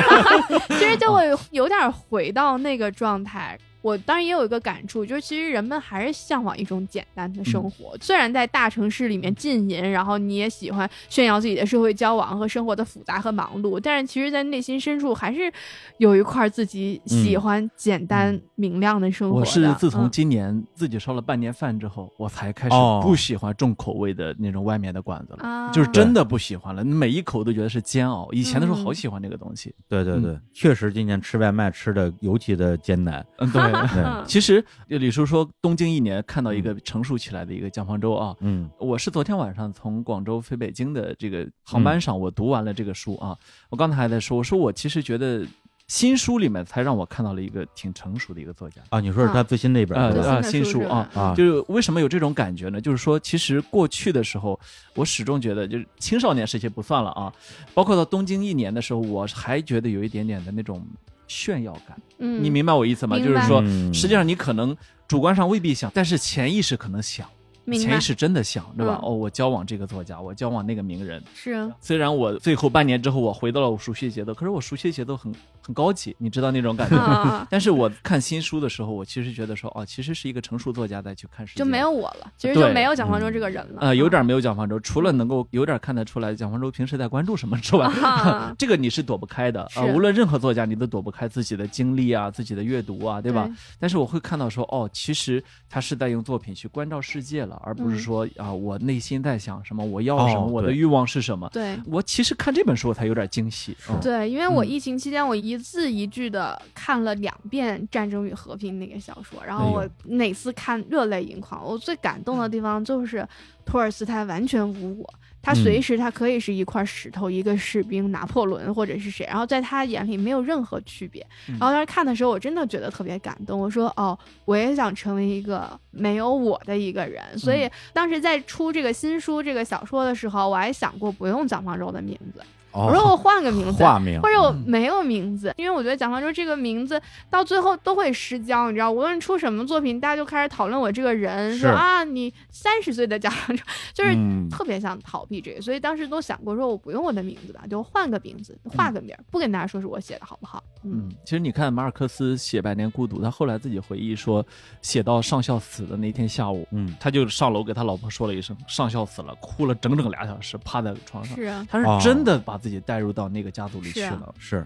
[LAUGHS] 其实就 [LAUGHS] 会有点回到那个状态。我当然也有一个感触，就是其实人们还是向往一种简单的生活。虽然在大城市里面浸淫，然后你也喜欢炫耀自己的社会交往和生活的复杂和忙碌，但是其实，在内心深处还是有一块自己喜欢简单明亮的生活。我是自从今年自己烧了半年饭之后，我才开始不喜欢重口味的那种外面的馆子了，就是真的不喜欢了。每一口都觉得是煎熬。以前的时候好喜欢这个东西。对对对，确实今年吃外卖吃的尤其的艰难。嗯，对。[LAUGHS] 其实李叔说，东京一年看到一个成熟起来的一个江方舟啊。嗯，我是昨天晚上从广州飞北京的这个航班上，我读完了这个书啊。我刚才还在说，我说我其实觉得新书里面才让我看到了一个挺成熟的一个作家啊。你说是他最新那本啊新书啊啊？就是为什么有这种感觉呢？就是说，其实过去的时候，我始终觉得就是青少年时期不算了啊。包括到东京一年的时候，我还觉得有一点点的那种。炫耀感，嗯，你明白我意思吗？就是说，实际上你可能主观上未必想，但是潜意识可能想。潜意识真的想，对吧？哦，我交往这个作家，我交往那个名人，是啊。虽然我最后半年之后，我回到了我熟悉的节奏，可是我熟悉的节奏很很高级，你知道那种感觉。但是我看新书的时候，我其实觉得说，哦，其实是一个成熟作家在去看世界，就没有我了，其实就没有蒋方舟这个人了。呃，有点没有蒋方舟，除了能够有点看得出来蒋方舟平时在关注什么之外，[LAUGHS] 这个你是躲不开的啊。无论任何作家，你都躲不开自己的经历啊，自己的阅读啊，对吧？但是我会看到说，哦，其实他是在用作品去关照世界了，而不是说。啊，我内心在想什么？我要什么？我的欲望是什么？对我其实看这本书我才有点惊喜。对，因为我疫情期间我一字一句的看了两遍《战争与和平》那个小说，然后我每次看热泪盈眶。我最感动的地方就是托尔斯泰完全无我。他随时，他可以是一块石头，一个士兵，拿破仑或者是谁，然后在他眼里没有任何区别。然后当时看的时候，我真的觉得特别感动。我说：“哦，我也想成为一个没有我的一个人。”所以当时在出这个新书、这个小说的时候，我还想过不用蒋方舟的名字。我说我换个名字，化名，或者我没有名字，因为我觉得蒋方舟这个名字到最后都会失焦，你知道，无论出什么作品，大家就开始讨论我这个人，说啊，你三十岁的蒋方舟，[LAUGHS] 就是特别想逃避这个，所以当时都想过，说我不用我的名字吧，就换个名字，换个名，不跟大家说是我写的，好不好？嗯，其实你看马尔克斯写《百年孤独》，他后来自己回忆说，写到上校死的那天下午，嗯，他就上楼给他老婆说了一声“上校死了”，哭了整整俩小时，趴在床上。是啊，他是真的把自己带入到那个家族里去了。是，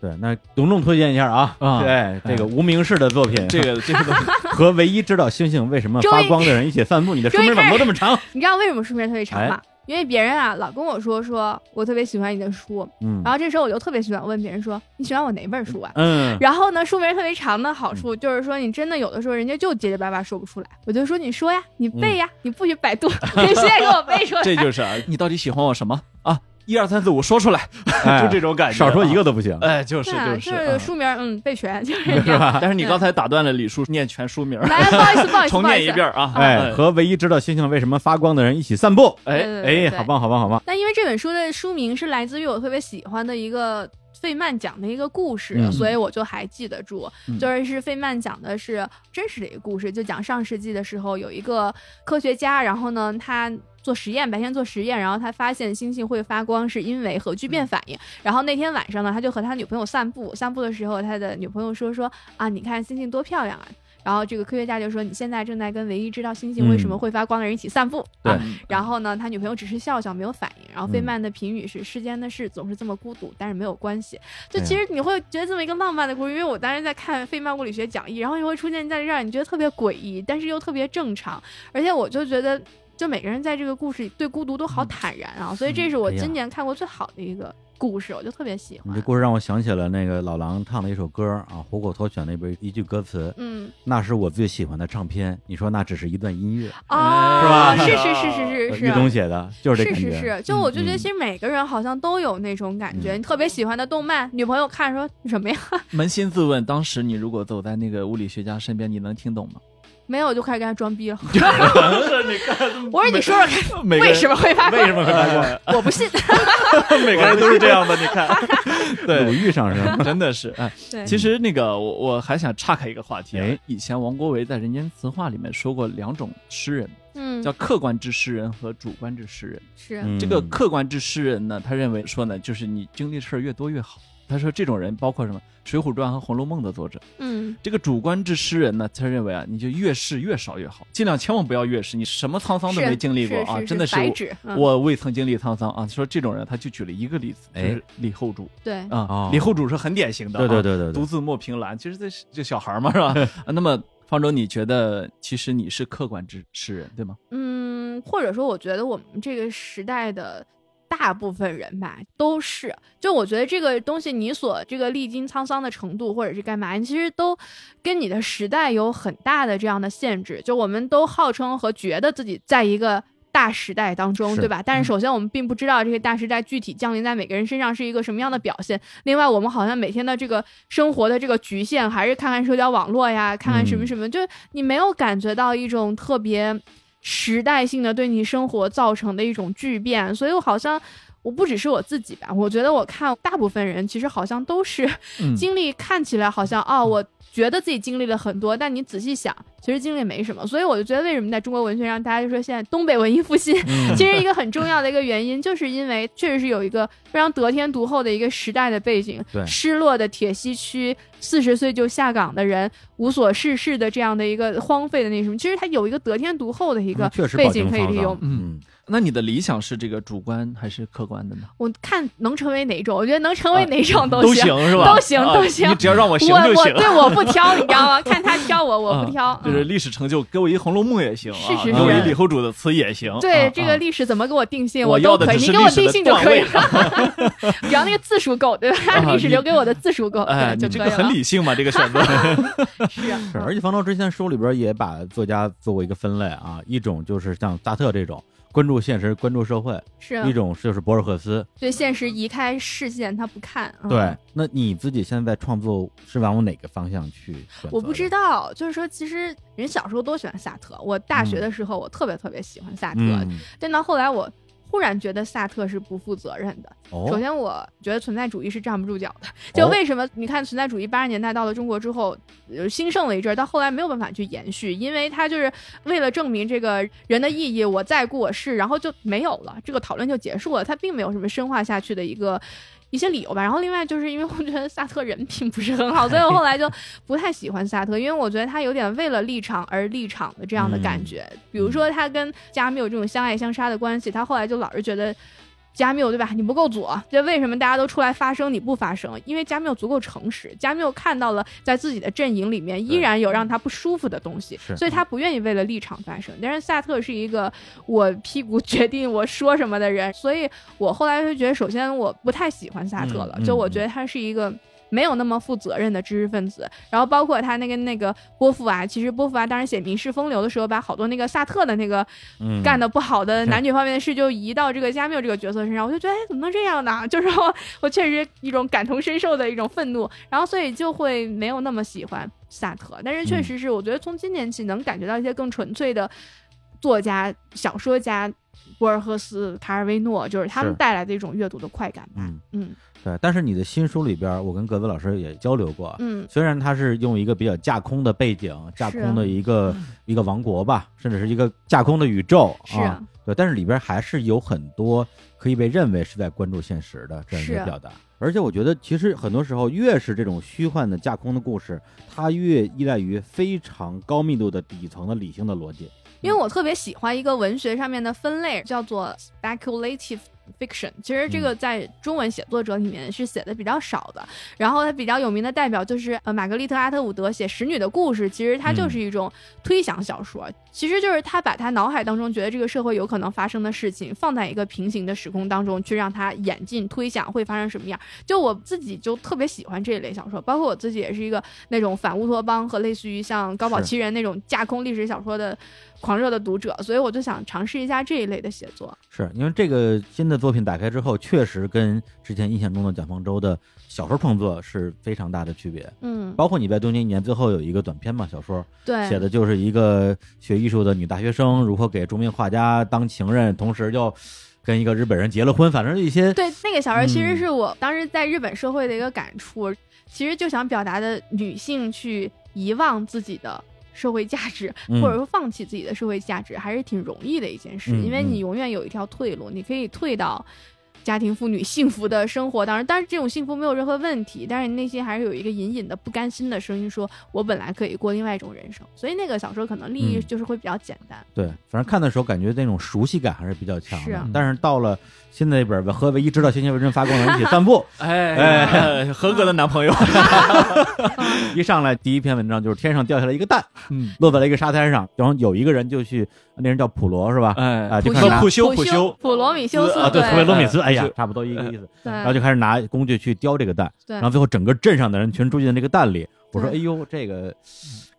对，那隆重推荐一下啊，对这个无名氏的作品，这个 [LAUGHS] 这个和唯一知道星星为什么 [LAUGHS] 发光的人一起散步。你的书名怎么都这么长？[LAUGHS] 你知道为什么书名特别长吗？因为别人啊老跟我说说我特别喜欢你的书，嗯，然后这时候我就特别喜欢问别人说你喜欢我哪本书啊？嗯，然后呢书名特别长的好处就是说你真的有的时候人家就结结巴巴说不出来，我就说你说呀，你背呀，你不许百度，你现在给我背出来。这就是啊，你到底喜欢我什么啊？一二三四五说出来，[LAUGHS] 就这种感觉，少说一个都不行。哎，就是就是书名，嗯，背全就是是吧？但是你刚才打断了李叔念全书名，来，不好意思，不好意思，重念一遍啊！哎，和唯一知道星星为什么发光的人一起散步。哎哎，好棒好棒好棒！那因为这本书的书名是来自于我特别喜欢的一个费曼讲的一个故事，所以我就还记得住。就是是费曼讲的是真实的一个故事，就讲上世纪的时候有一个科学家，然后呢他。做实验，白天做实验，然后他发现星星会发光，是因为核聚变反应。然后那天晚上呢，他就和他女朋友散步，散步的时候，他的女朋友说说啊，你看星星多漂亮啊。然后这个科学家就说，你现在正在跟唯一知道星星为什么会发光的人一起散步。对。然后呢，他女朋友只是笑笑，没有反应。然后费曼的评语是：世间的事总是这么孤独，但是没有关系。就其实你会觉得这么一个浪漫的故事，因为我当时在看费曼物理学讲义，然后你会出现在这儿，你觉得特别诡异，但是又特别正常。而且我就觉得。就每个人在这个故事里对孤独都好坦然啊，所以这是我今年看过最好的一个故事，我就特别喜欢。你这故事让我想起了那个老狼唱的一首歌啊，虎口脱选那边一句歌词，嗯，那是我最喜欢的唱片。你说那只是一段音乐啊，是吧？是是是是是是。于东写的，就是这是是是，就我就觉得其实每个人好像都有那种感觉，你特别喜欢的动漫，女朋友看说什么呀？[LAUGHS] 扪心自问，当时你如果走在那个物理学家身边，你能听懂吗？没有，我就开始跟他装逼了。[LAUGHS] [LAUGHS] 我说：“你说说看，为什么会发光？为什么会发光？我不信。[LAUGHS] 每个人都是这样的，你看，对，鲁豫上是真的是哎。其实那个，我我还想岔开一个话题。哎，以前王国维在《人间词话》里面说过两种诗人，嗯，叫客观之诗人和主观之诗人。是这个客观之诗人呢，他认为说呢，就是你经历的事儿越多越好。他说这种人包括什么？《水浒传》和《红楼梦》的作者，嗯，这个主观之诗人呢，他认为啊，你就越是越少越好，尽量千万不要越是，你什么沧桑都没经历过啊，真的是我未曾经历沧桑啊。说这种人，他就举了一个例子，就是李后主，对啊，李后主是很典型的，对对对对，独自莫凭栏，其实这这小孩嘛，是吧？[LAUGHS] 那么方舟，你觉得其实你是客观之诗人，对吗？嗯，或者说，我觉得我们这个时代的。大部分人吧都是，就我觉得这个东西，你所这个历经沧桑的程度，或者是干嘛，其实都跟你的时代有很大的这样的限制。就我们都号称和觉得自己在一个大时代当中，对吧？但是首先我们并不知道这些大时代具体降临在每个人身上是一个什么样的表现。另外，我们好像每天的这个生活的这个局限，还是看看社交网络呀，看看什么什么，就是你没有感觉到一种特别。时代性的对你生活造成的一种巨变，[LAUGHS] 所以我好像我不只是我自己吧，我觉得我看大部分人其实好像都是经历，看起来好像哦我。觉得自己经历了很多，但你仔细想，其实经历没什么。所以我就觉得，为什么在中国文学上，大家就说现在东北文艺复兴，[LAUGHS] 其实一个很重要的一个原因，[LAUGHS] 就是因为确实是有一个非常得天独厚的一个时代的背景。对，失落的铁西区，四十岁就下岗的人，无所事事的这样的一个荒废的那什么，其实它有一个得天独厚的一个背景可以利用。嗯。那你的理想是这个主观还是客观的呢？我看能成为哪种，我觉得能成为哪种都行，是吧？都行，都行。你只要让我行就行。对，我不挑，你知道吗？[LAUGHS] 看他挑我，我不挑。就是历史成就，给我一《红楼梦》也行啊，给我一李后主的词也行。对，这个历史怎么给我定性，我都可以。你给我定性就可以了。[LAUGHS] 只要那个字数够，对吧？[LAUGHS] 历史留给我的字数够，哎，就这个很理性嘛，这个选择。是啊，是。而且方舟之前书里边也把作家做过一个分类啊，一种就是像萨特这种。关注现实，关注社会，是一种就是博尔赫斯对现实移开视线，他不看。对，那你自己现在在创作是往哪个方向去？我不知道，就是说，其实人小时候都喜欢萨特。我大学的时候，我特别特别喜欢萨特，但到后来我。突然觉得萨特是不负责任的。首先，我觉得存在主义是站不住脚的。就为什么你看存在主义八十年代到了中国之后，兴盛了一阵，到后来没有办法去延续，因为他就是为了证明这个人的意义，我在故我是，然后就没有了，这个讨论就结束了，他并没有什么深化下去的一个。一些理由吧，然后另外就是因为我觉得萨特人品不是很好，[LAUGHS] 所以我后来就不太喜欢萨特，因为我觉得他有点为了立场而立场的这样的感觉。比如说他跟加缪这种相爱相杀的关系，他后来就老是觉得。加缪对吧？你不够左，这为什么大家都出来发声，你不发声？因为加缪足够诚实，加缪看到了在自己的阵营里面依然有让他不舒服的东西，所以他不愿意为了立场发声。但是萨特是一个我屁股决定我说什么的人，所以我后来就觉得，首先我不太喜欢萨特了，就我觉得他是一个。没有那么负责任的知识分子，然后包括他那个那个波伏娃，其实波伏娃当时写《民事风流》的时候，把好多那个萨特的那个干的不好的男女方面的事，就移到这个加缪这个角色身上，我就觉得哎，怎么能这样呢？[LAUGHS] 就是我我确实一种感同身受的一种愤怒，然后所以就会没有那么喜欢萨特，但是确实是我觉得从今年起能感觉到一些更纯粹的作家、小说家，博尔赫斯、卡尔维诺，就是他们带来的一种阅读的快感吧，嗯。对，但是你的新书里边，我跟格子老师也交流过。嗯，虽然他是用一个比较架空的背景，架空的一个一个王国吧，甚至是一个架空的宇宙啊，对，但是里边还是有很多可以被认为是在关注现实的这样一个表达。而且我觉得，其实很多时候，越是这种虚幻的架空的故事，它越依赖于非常高密度的底层的理性的逻辑。因为我特别喜欢一个文学上面的分类，叫做 speculative。fiction 其实这个在中文写作者里面是写的比较少的，然后它比较有名的代表就是呃玛格丽特阿特伍德写《使女的故事》，其实它就是一种推想小说，其实就是他把他脑海当中觉得这个社会有可能发生的事情放在一个平行的时空当中去让他演进推想会发生什么样。就我自己就特别喜欢这一类小说，包括我自己也是一个那种反乌托邦和类似于像高保奇人那种架空历史小说的。狂热的读者，所以我就想尝试一下这一类的写作。是因为这个新的作品打开之后，确实跟之前印象中的蒋方舟的小说创作是非常大的区别。嗯，包括你在东京一年最后有一个短篇嘛小说，对，写的就是一个学艺术的女大学生如何给著名画家当情人，同时又跟一个日本人结了婚。反正一些对那个小说，其实是我当时在日本社会的一个感触，其实就想表达的女性去遗忘自己的。社会价值，或者说放弃自己的社会价值，还是挺容易的一件事，因为你永远有一条退路，你可以退到。家庭妇女幸福的生活当然，但是这种幸福没有任何问题。但是你内心还是有一个隐隐的不甘心的声音，说我本来可以过另外一种人生。所以那个小说可能利益就是会比较简单。对，反正看的时候感觉那种熟悉感还是比较强的。但是到了新的一本和唯一知道星星为真发光的一起散步，[LAUGHS] 哎哎，合格的男朋友。[LAUGHS] 一上来第一篇文章就是天上掉下来一个蛋，嗯，落在了一个沙滩上，然后有一个人就去。那人叫普罗是吧？哎啊，就普普修普修普罗米修斯啊，对，普罗米斯，哎呀，差不多一个意思。然后就开始拿工具去雕这个蛋，然后最后整个镇上的人全住进那个蛋里。我说，哎呦，这个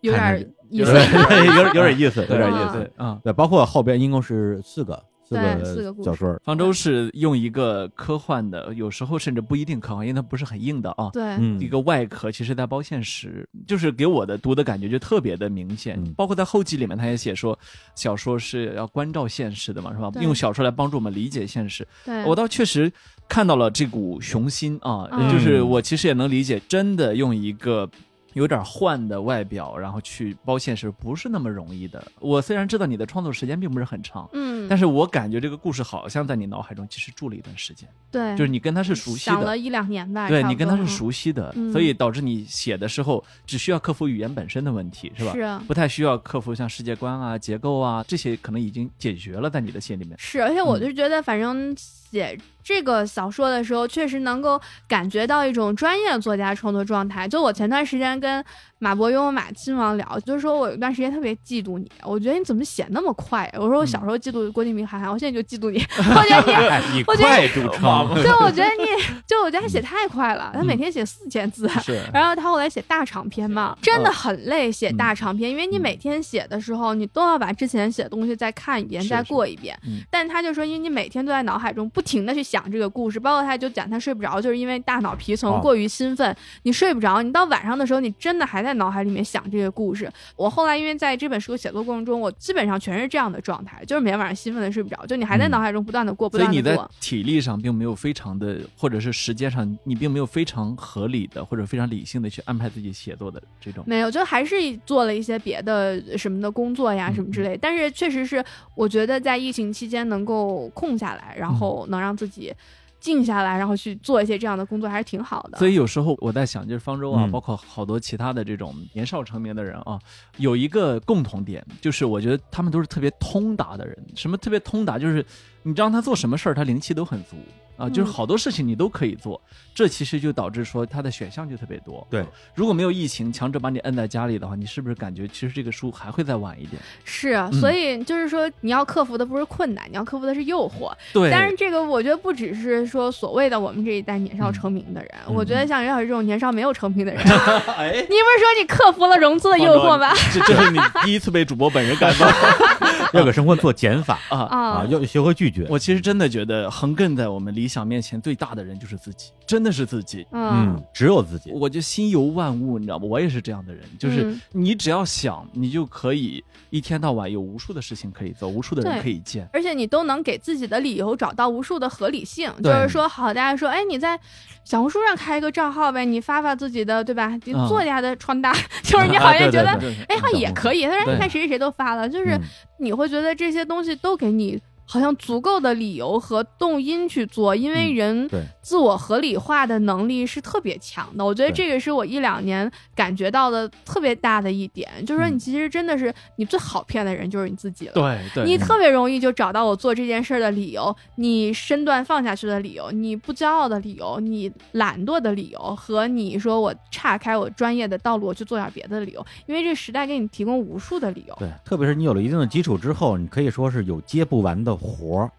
有点意思，有 [LAUGHS] 有点意思，有点意思啊。对，包括后边一共是四个。四个小说，方舟是用一个科幻的，有时候甚至不一定科幻，因为它不是很硬的啊。对，一个外壳其实在包现实，就是给我的读的感觉就特别的明显。包括在后记里面，他也写说，小说是要关照现实的嘛，是吧？用小说来帮助我们理解现实。对，我倒确实看到了这股雄心啊，就是我其实也能理解，真的用一个。有点幻的外表，然后去包现实，不是那么容易的。我虽然知道你的创作时间并不是很长，嗯，但是我感觉这个故事好像在你脑海中其实住了一段时间，对，就是你跟他是熟悉的，想了一两年吧，对你跟他是熟悉的，所以导致你写的时候只需要克服语言本身的问题，是吧？是，不太需要克服像世界观啊、结构啊这些，可能已经解决了在你的心里面。是，而且我就觉得，反正写。这个小说的时候，确实能够感觉到一种专业作家创作状态。就我前段时间跟马伯庸、马亲王聊，就是说我有一段时间特别嫉妒你，我觉得你怎么写那么快？我说我小时候嫉妒郭敬明、韩寒，我现在就嫉妒你。[LAUGHS] [LAUGHS] 我觉得你，我觉得著称。对，我觉得你就我觉得他写太快了，他每天写四千字，然后他后来写大长篇嘛，真的很累，写大长篇，因为你每天写的时候，你都要把之前写的东西再看一遍，再过一遍。但他就说，因为你每天都在脑海中不停的去想。这个故事，包括他就讲他睡不着，就是因为大脑皮层过于兴奋，你睡不着。你到晚上的时候，你真的还在脑海里面想这个故事。我后来因为在这本书写作过程中，我基本上全是这样的状态，就是每天晚上兴奋的睡不着，就你还在脑海中不断的过，不断的过。所以你在体力上并没有非常的，或者是时间上你并没有非常合理的或者非常理性的去安排自己写作的这种。没有，就还是做了一些别的什么的工作呀，什么之类。但是确实是，我觉得在疫情期间能够空下来，然后能让自己。静下来，然后去做一些这样的工作，还是挺好的。所以有时候我在想，就是方舟啊，包括好多其他的这种年少成名的人啊，有一个共同点，就是我觉得他们都是特别通达的人。什么特别通达？就是你让他做什么事儿，他灵气都很足。啊，就是好多事情你都可以做，这其实就导致说它的选项就特别多。对，如果没有疫情强制把你摁在家里的话，你是不是感觉其实这个书还会再晚一点？是啊，所以就是说你要克服的不是困难，你要克服的是诱惑。对。但是这个我觉得不只是说所谓的我们这一代年少成名的人，我觉得像袁老师这种年少没有成名的人，[LAUGHS] 哎，你不是说你克服了融资的诱惑吗？这这是你第一次被主播本人感动。[LAUGHS] [LAUGHS] 要给生活做减法啊啊！要学会拒绝。我其实真的觉得横亘在我们理想面前最大的人就是自己，真的是自己。嗯，只有自己。我就心游万物，你知道吗？我也是这样的人，就是你只要想，你就可以一天到晚有无数的事情可以做，无数的人可以见，而且你都能给自己的理由找到无数的合理性。就是说，好，大家说，哎，你在小红书上开一个账号呗，你发发自己的，对吧？作家的穿搭，[LAUGHS] [LAUGHS] 就是你好像觉得，哎，好像也可以。他说，你看谁谁谁都发了，就是你会觉得这些东西都给你。好像足够的理由和动因去做，因为人自我合理化的能力是特别强的。我觉得这个是我一两年感觉到的特别大的一点，就是说你其实真的是你最好骗的人就是你自己了。对对，你特别容易就找到我做这件事的理由，你身段放下去的理由，你不骄傲的理由，你懒惰的理由，和你说我岔开我专业的道路我去做点别的理由。因为这个时代给你提供无数的理由。对，特别是你有了一定的基础之后，你可以说是有接不完的。活儿，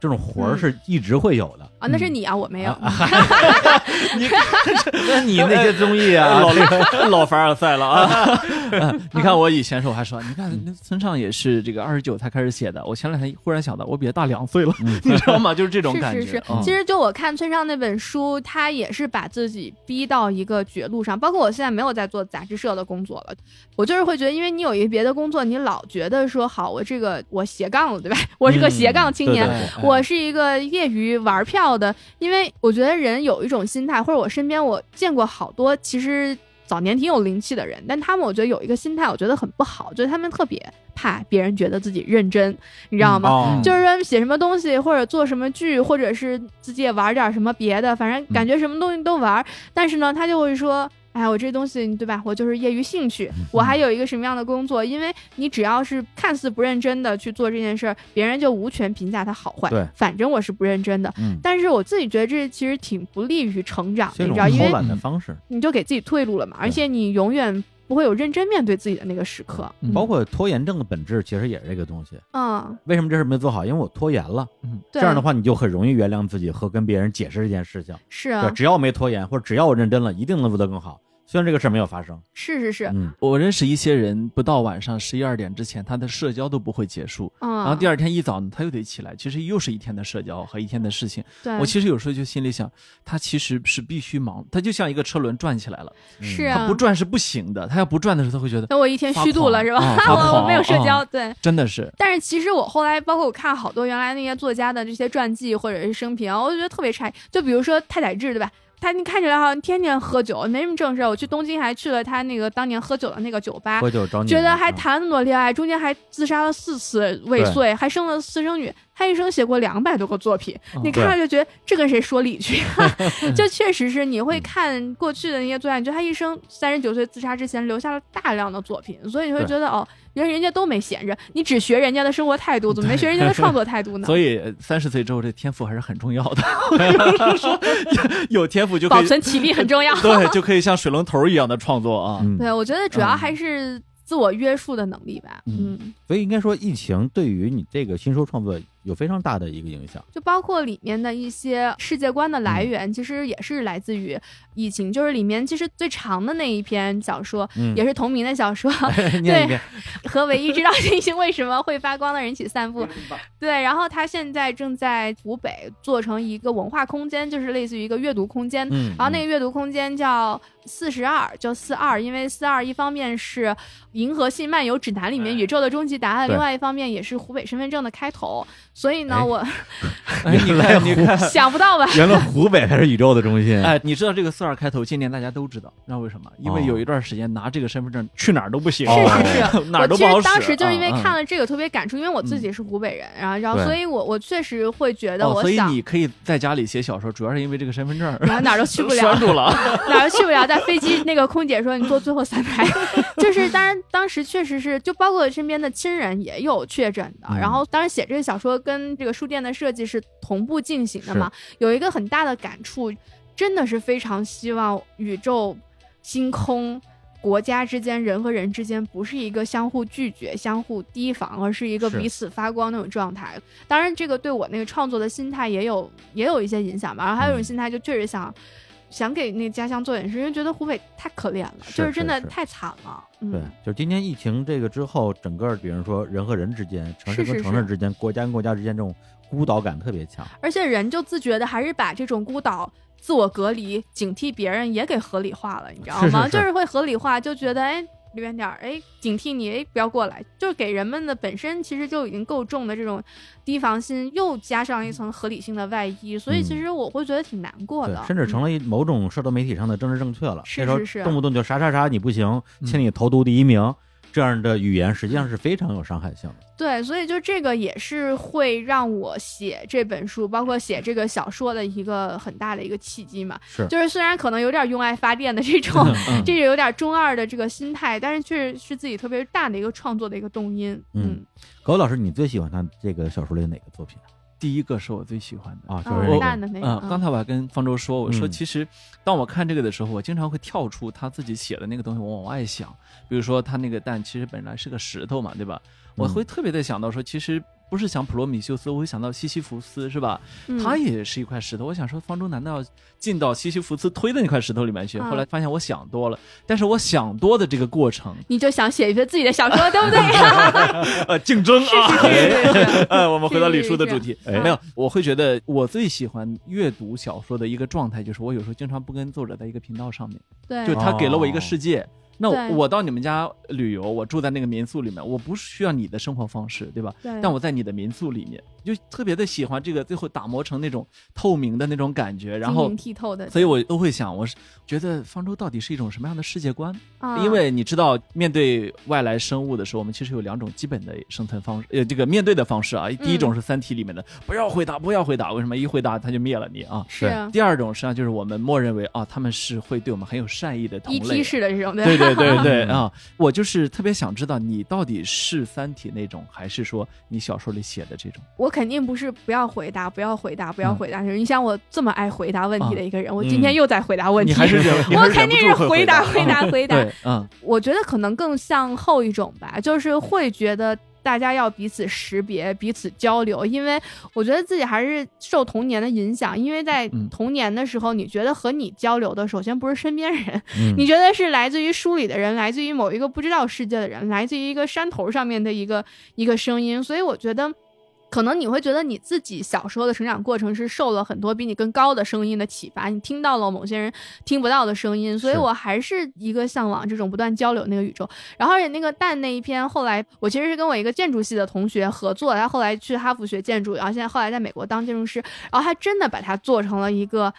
这种活儿是一直会有的啊。那是你啊，我没有。你 [LAUGHS] [LAUGHS] 那你那些综艺啊，[LAUGHS] 老老凡尔赛了啊。你看我以前时候还说，你看村上也是这个二十九才开始写的。我前两天忽然想到，我比他大两岁了，你知道吗？就是这种感觉。是是是。其实就我看村上那本书，他也是把自己逼到一个绝路上。包括我现在没有在做杂志社的工作了，我就是会觉得，因为你有一个别的工作，你老觉得说好，我这个我斜杠了，对吧？我是个斜杠青年，我是一个业余玩票的。因为我觉得人有一种心态，或者我身边我见过好多，其实。早年挺有灵气的人，但他们我觉得有一个心态，我觉得很不好，就是他们特别怕别人觉得自己认真，你知道吗？就是说写什么东西或者做什么剧，或者是自己也玩点什么别的，反正感觉什么东西都玩，但是呢，他就会说。哎，我这东西对吧？我就是业余兴趣。我还有一个什么样的工作？因为你只要是看似不认真的去做这件事儿，别人就无权评价它好坏。对，反正我是不认真的。嗯。但是我自己觉得这其实挺不利于成长，你知道，因为偷懒的方式，你就给自己退路了嘛。而且你永远不会有认真面对自己的那个时刻。包括拖延症的本质，其实也是这个东西。嗯。为什么这事没做好？因为我拖延了。嗯。这样的话，你就很容易原谅自己和跟别人解释这件事情。是啊。只要我没拖延，或者只要我认真了，一定能做得更好。虽然这个事儿没有发生，是是是，嗯，我认识一些人，不到晚上十一二点之前，他的社交都不会结束，嗯，然后第二天一早呢，他又得起来，其实又是一天的社交和一天的事情。对，我其实有时候就心里想，他其实是必须忙，他就像一个车轮转起来了，是啊，他不转是不行的，他要不转的时候，他会觉得，那我一天虚度了是吧？[LAUGHS] 我没有社交，对，真的是。但是其实我后来，包括我看好多原来那些作家的这些传记或者是生平，我就觉得特别诧异。就比如说太宰治，对吧？他你看起来好像天天喝酒，没什么正事。我去东京还去了他那个当年喝酒的那个酒吧，喝酒觉得还谈了那么多恋爱，中间还自杀了四次未遂，还生了私生女。他一生写过两百多个作品，你看了就觉得这跟谁说理去？[LAUGHS] 就确实是你会看过去的那些作家，就他一生三十九岁自杀之前留下了大量的作品，所以你会觉得哦，原来人家都没闲着，你只学人家的生活态度，怎么没学人家的创作态度呢？[LAUGHS] 所以三十岁之后，这天赋还是很重要的。[LAUGHS] 有天赋就保存体力很重要，对，就可以像水龙头一样的创作啊。对，我觉得主要还是。自我约束的能力吧，嗯，所以应该说，疫情对于你这个新书创作有非常大的一个影响。就包括里面的一些世界观的来源，其实也是来自于疫情。就是里面其实最长的那一篇小说，也是同名的小说。[LAUGHS] 对，和唯一知道星星为什么会发光的人一起散步。对，然后他现在正在湖北做成一个文化空间，就是类似于一个阅读空间。然后那个阅读空间叫。四十二叫四二，因为四二一方面是《银河系漫游指南》里面宇宙的终极答案，另外一方面也是湖北身份证的开头。所以呢，我 [LAUGHS] 你看你看 [LAUGHS] 想不到吧？原来湖北才是宇宙的中心。哎，你知道这个四二开头，今年大家都知道，知道为什么？因为有一段时间拿这个身份证去哪儿都不行，是是是，哪儿都不好使。当时就是因为看了这个特别感触，因为我自己是湖北人，然后然后所以我我确实会觉得，我所以你可以在家里写小说，主要是因为这个身份证，然后哪儿都去不了，[LAUGHS] 拴住了，哪儿都去不了，在飞机那个空。空姐说：“你坐最后三排，就是当然，当时确实是，就包括身边的亲人也有确诊的。然后，当时写这个小说跟这个书店的设计是同步进行的嘛，有一个很大的感触，真的是非常希望宇宙、星空、国家之间、人和人之间不是一个相互拒绝、相互提防，而是一个彼此发光那种状态。当然，这个对我那个创作的心态也有也有一些影响吧。然后还有一种心态，就确实想。”想给那家乡做点事，因为觉得湖北太可怜了，就是真的太惨了。对，就是今年疫情这个之后，整个比如说人和人之间、城市和城市之间、国家跟国家之间这种孤岛感特别强，而且人就自觉的还是把这种孤岛、自我隔离、警惕别人也给合理化了，你知道吗？就是会合理化，就觉得哎。离远点儿，哎，警惕你，哎，不要过来，就是给人们的本身其实就已经够重的这种提防心，又加上一层合理性的外衣，所以其实我会觉得挺难过的，甚至成了一某种社交媒体上的政治正确了。是是是，动不动就啥啥啥你不行，请你投毒第一名。这样的语言实际上是非常有伤害性的。对，所以就这个也是会让我写这本书，包括写这个小说的一个很大的一个契机嘛。是，就是虽然可能有点用爱发电的这种，[LAUGHS] 这个有点中二的这个心态，但是确实是自己特别大的一个创作的一个动因。嗯，高老师，你最喜欢他这个小说里的哪个作品？第一个是我最喜欢的。啊，就是我嗯，刚才我还跟方舟说，我说其实当我看这个的时候，我经常会跳出他自己写的那个东西，我往外想，比如说他那个蛋其实本来是个石头嘛，对吧？我会特别的想到说，其实。不是想普罗米修斯，我会想到西西弗斯，是吧？他也是一块石头。我想说，方舟难道要进到西西弗斯推的那块石头里面去？后来发现我想多了。但是我想多的这个过程，你就想写一篇自己的小说，对不对？[LAUGHS] 呃，竞争啊！[LAUGHS] 呃，我们回到李叔的主题，没有，我会觉得我最喜欢阅读小说的一个状态，就是我有时候经常不跟作者在一个频道上面，对，就他给了我一个世界。那我到你们家旅游，我住在那个民宿里面，我不是需要你的生活方式，对吧？对。但我在你的民宿里面，就特别的喜欢这个，最后打磨成那种透明的那种感觉，然后剔透的。所以我都会想，我是觉得方舟到底是一种什么样的世界观？啊。因为你知道，面对外来生物的时候，我们其实有两种基本的生存方式，呃，这个面对的方式啊。第一种是《三体》里面的，不要回答，不要回答。为什么一回答他就灭了你啊？是。第二种实际上就是我们默认为啊，他们是会对我们很有善意的同类。一式的这种。对对对 [LAUGHS] 对啊。我就是特别想知道你到底是《三体》那种，还是说你小说里写的这种？我肯定不是不要回答，不要回答，不要回答。你像我这么爱回答问题的一个人，我今天又在回答问题。[LAUGHS] 我肯定是回答，回答，回答。[LAUGHS] 嗯，我觉得可能更像后一种吧，就是会觉得。大家要彼此识别、彼此交流，因为我觉得自己还是受童年的影响。因为在童年的时候，你觉得和你交流的，首先不是身边人，[LAUGHS] 你觉得是来自于书里的人，来自于某一个不知道世界的人，来自于一个山头上面的一个一个声音。所以我觉得。可能你会觉得你自己小时候的成长过程是受了很多比你更高的声音的启发，你听到了某些人听不到的声音，所以我还是一个向往这种不断交流那个宇宙。然后而且那个蛋那一篇，后来我其实是跟我一个建筑系的同学合作，他后来去哈佛学建筑，然后现在后来在美国当建筑师，然后他真的把它做成了一个。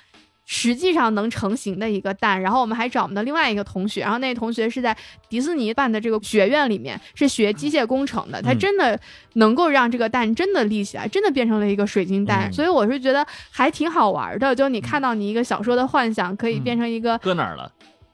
实际上能成型的一个蛋，然后我们还找我们的另外一个同学，然后那同学是在迪士尼办的这个学院里面是学机械工程的，他真的能够让这个蛋真的立起来，真的变成了一个水晶蛋，所以我是觉得还挺好玩的，就你看到你一个小说的幻想可以变成一个搁哪儿了？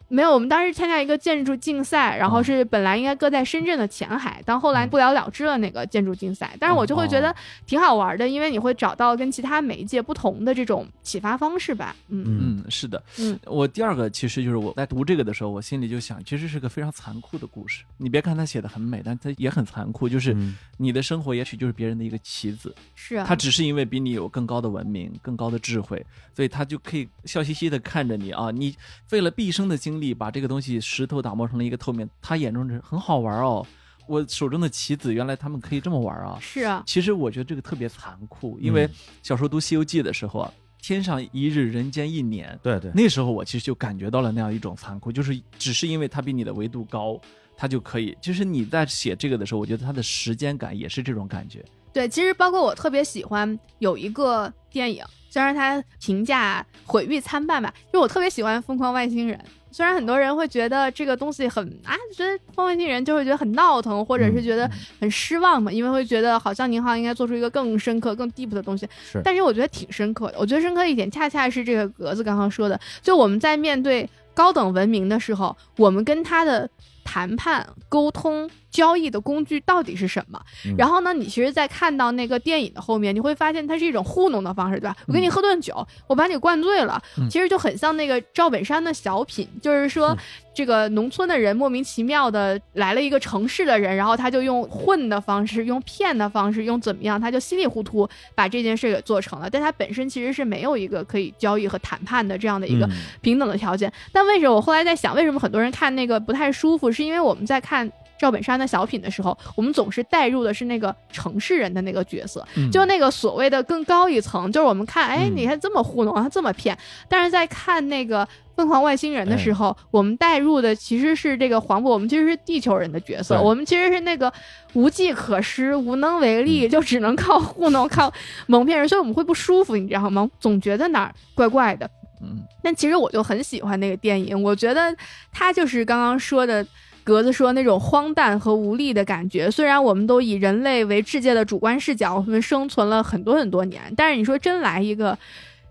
没有，我们当时参加一个建筑竞赛，然后是本来应该搁在深圳的前海，但后来不了了之了那个建筑竞赛。但是我就会觉得挺好玩的，因为你会找到跟其他媒介不同的这种启发方式吧。嗯嗯，是的。嗯，我第二个其实就是我在读这个的时候，我心里就想，其实是个非常残酷的故事。你别看它写的很美，但它也很残酷。就是你的生活也许就是别人的一个棋子，是他只是因为比你有更高的文明、更高的智慧，所以他就可以笑嘻嘻的看着你啊，你费了毕生的精力把这个东西。石头打磨成了一个透明，他眼中是很好玩哦。我手中的棋子，原来他们可以这么玩啊！是啊，其实我觉得这个特别残酷，因为小时候读《西游记》的时候啊，天上一日，人间一年。对对，那时候我其实就感觉到了那样一种残酷，就是只是因为他比你的维度高，他就可以。就是你在写这个的时候，我觉得他的时间感也是这种感觉。对，其实包括我特别喜欢有一个电影，虽然它评价毁誉参半吧，因为我特别喜欢《疯狂外星人》。虽然很多人会觉得这个东西很啊，觉得《疯外星人》就会觉得很闹腾，或者是觉得很失望嘛，因为会觉得好像宁浩应该做出一个更深刻、更 deep 的东西。是，但是我觉得挺深刻的。我觉得深刻一点，恰恰是这个格子刚刚说的，就我们在面对高等文明的时候，我们跟他的谈判、沟通。交易的工具到底是什么？然后呢？你其实，在看到那个电影的后面，你会发现它是一种糊弄的方式，对吧？我给你喝顿酒，我把你灌醉了，其实就很像那个赵本山的小品，就是说这个农村的人莫名其妙的来了一个城市的人，然后他就用混的方式，用骗的方式，用怎么样，他就稀里糊涂把这件事给做成了。但他本身其实是没有一个可以交易和谈判的这样的一个平等的条件。但为什么我后来在想，为什么很多人看那个不太舒服？是因为我们在看。赵本山的小品的时候，我们总是带入的是那个城市人的那个角色，就那个所谓的更高一层，就是我们看，哎，你看这么糊弄，他这么骗。但是在看那个疯狂外星人的时候，我们带入的其实是这个黄渤，我们其实是地球人的角色，我们其实是那个无计可施、无能为力，就只能靠糊弄、靠蒙骗人，所以我们会不舒服，你知道吗？总觉得哪儿怪怪的。嗯，但其实我就很喜欢那个电影，我觉得他就是刚刚说的。格子说：“那种荒诞和无力的感觉，虽然我们都以人类为世界的主观视角，我们生存了很多很多年，但是你说真来一个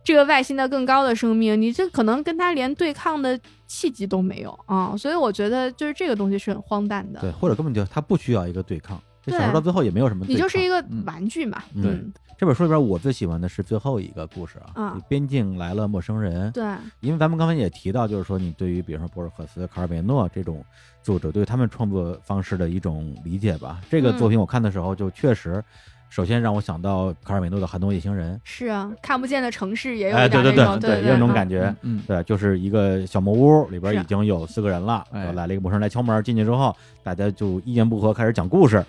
这个外星的更高的生命，你这可能跟他连对抗的契机都没有啊！所以我觉得就是这个东西是很荒诞的，对，或者根本就他不需要一个对抗，这小说到最后也没有什么，你就是一个玩具嘛。对，这本书里边我最喜欢的是最后一个故事啊，边境来了陌生人。对，因为咱们刚才也提到，就是说你对于比如说博尔赫斯、卡尔维诺这种。作者对他们创作方式的一种理解吧。这个作品我看的时候，就确实，首先让我想到卡尔维诺的《寒冬夜行人》。是啊，看不见的城市也有哎，对对，对对，有那种感觉。嗯，对，就是一个小木屋里边已经有四个人了，来了一个陌生人来敲门，进去之后，大家就一言不合开始讲故事，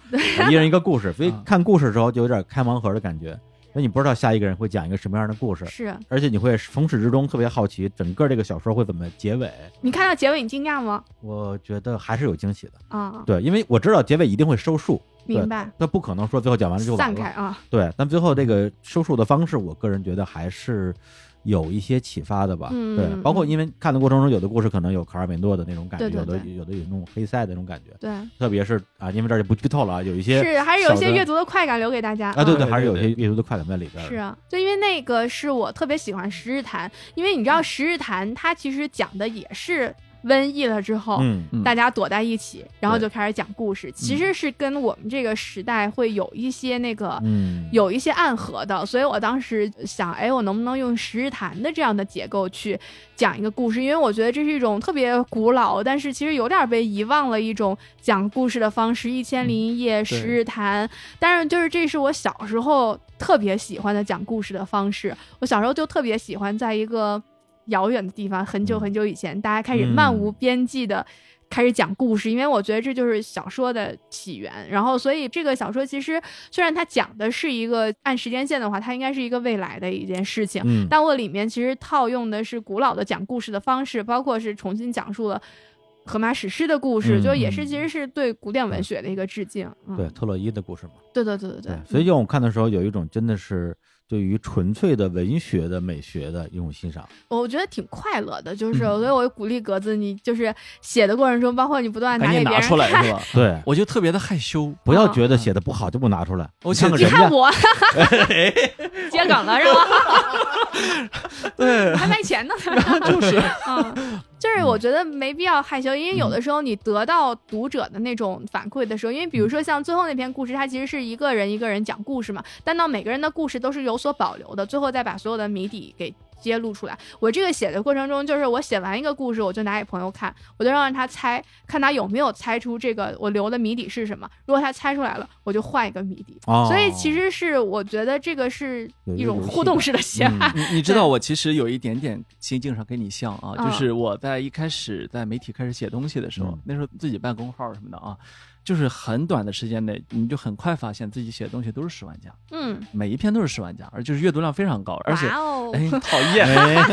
一人一个故事，所以 [LAUGHS] 看故事的时候就有点开盲盒的感觉。那你不知道下一个人会讲一个什么样的故事，是，而且你会从始至终特别好奇整个这个小说会怎么结尾。你看到结尾你惊讶吗？我觉得还是有惊喜的啊，对，因为我知道结尾一定会收束，明白？那不可能说最后讲完了就散开啊，对，但最后这个收束的方式，我个人觉得还是。有一些启发的吧，对，包括因为看的过程中，有的故事可能有卡尔维诺的那种感觉，有的有的有那种黑塞的那种感觉，对，特别是啊，因为这儿就不剧透了啊，有一些是还是有一些阅读的快感留给大家。啊，对对，还是有些阅读的快感在里边。是啊，就因为那个是我特别喜欢《十日谈》，因为你知道《十日谈》它其实讲的也是。瘟疫了之后，大家躲在一起，然后就开始讲故事。其实是跟我们这个时代会有一些那个，有一些暗合的。所以我当时想，哎，我能不能用《十日谈》的这样的结构去讲一个故事？因为我觉得这是一种特别古老，但是其实有点被遗忘了一种讲故事的方式，《一千零一夜》《十日谈》。但是就是这是我小时候特别喜欢的讲故事的方式。我小时候就特别喜欢在一个。遥远的地方，很久很久以前，大家开始漫无边际的开始讲故事，因为我觉得这就是小说的起源。然后，所以这个小说其实虽然它讲的是一个按时间线的话，它应该是一个未来的一件事情，但我里面其实套用的是古老的讲故事的方式，包括是重新讲述了荷马史诗的故事，就也是其实是对古典文学的一个致敬。对特洛伊的故事嘛？对对对对对。所以，就我看的时候，有一种真的是。对于纯粹的文学的美学的一种欣赏，我觉得挺快乐的，就是所以我鼓励格子，你就是写的过程中，包括你不断拿给别人看，是吧？对，[LAUGHS] 我就特别的害羞，不要觉得写的不好就不拿出来。我你看我。[LAUGHS] 接梗了是吧？[LAUGHS] 对，还卖钱呢，就是，嗯。就是我觉得没必要害羞，因为有的时候你得到读者的那种反馈的时候，因为比如说像最后那篇故事，它其实是一个人一个人讲故事嘛，但到每个人的故事都是有所保留的，最后再把所有的谜底给。揭露出来，我这个写的过程中，就是我写完一个故事，我就拿给朋友看，我就让他猜，看他有没有猜出这个我留的谜底是什么。如果他猜出来了，我就换一个谜底。所以其实是我觉得这个是一种互动式的写法。你知道，我其实有一点点心境上跟你像啊，就是我在一开始在媒体开始写东西的时候，那时候自己办公号什么的啊。就是很短的时间内，你就很快发现自己写的东西都是十万加，嗯，每一篇都是十万加，而就是阅读量非常高，而且，哎，[LAUGHS] 讨厌，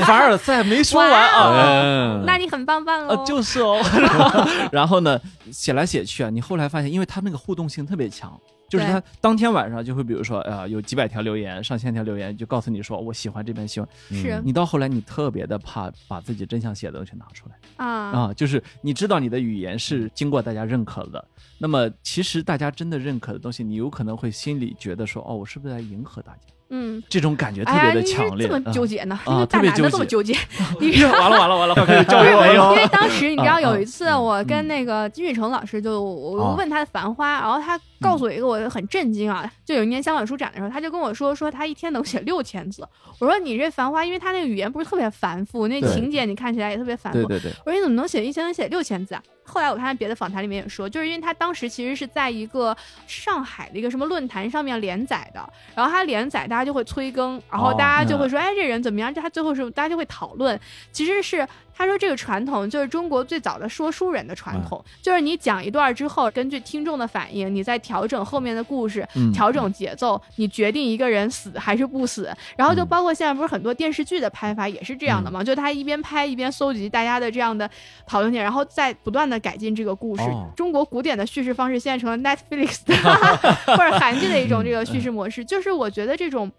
凡尔赛没说完啊，那你很棒棒哦，就是哦，[LAUGHS] 然后呢，写来写去啊，你后来发现，因为他那个互动性特别强。就是他当天晚上就会，比如说，呃，有几百条留言，上千条留言，就告诉你说我喜欢这边新闻。是你到后来，你特别的怕把自己真想写的东西拿出来啊啊！就是你知道你的语言是经过大家认可的，那么其实大家真的认可的东西，你有可能会心里觉得说，哦，我是不是在迎合大家？嗯，这种感觉特别的强烈，这么纠结呢？啊，大男的这么纠结。[LAUGHS] 完了完了完了，快开始教育我了。[LAUGHS] [LAUGHS] 因为当时你知道有一次，我跟那个金宇成老师就我问他的《繁花》，然后他告诉我一个我很震惊啊，就有一年香港书展的时候，他就跟我说说他一天能写六千字。我说你这《繁花》，因为他那个语言不是特别繁复，那情节你看起来也特别繁复。对对对。我说你怎么能写一天能写六千字啊？后来我看别的访谈里面也说，就是因为他当时其实是在一个上海的一个什么论坛上面连载的，然后他连载，大家就会催更，然后大家就会说，哎，这人怎么样？他最后是大家就会讨论，其实是。他说：“这个传统就是中国最早的说书人的传统，就是你讲一段之后，根据听众的反应，你再调整后面的故事，调整节奏，你决定一个人死还是不死。然后就包括现在不是很多电视剧的拍法也是这样的嘛？就他一边拍一边搜集大家的这样的讨论点，然后再不断的改进这个故事。中国古典的叙事方式现在成了 Netflix [LAUGHS] 或者韩剧的一种这个叙事模式，就是我觉得这种。”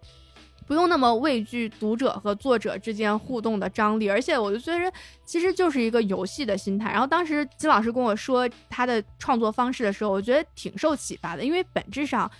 不用那么畏惧读者和作者之间互动的张力，而且我就觉得其实就是一个游戏的心态。然后当时金老师跟我说他的创作方式的时候，我觉得挺受启发的，因为本质上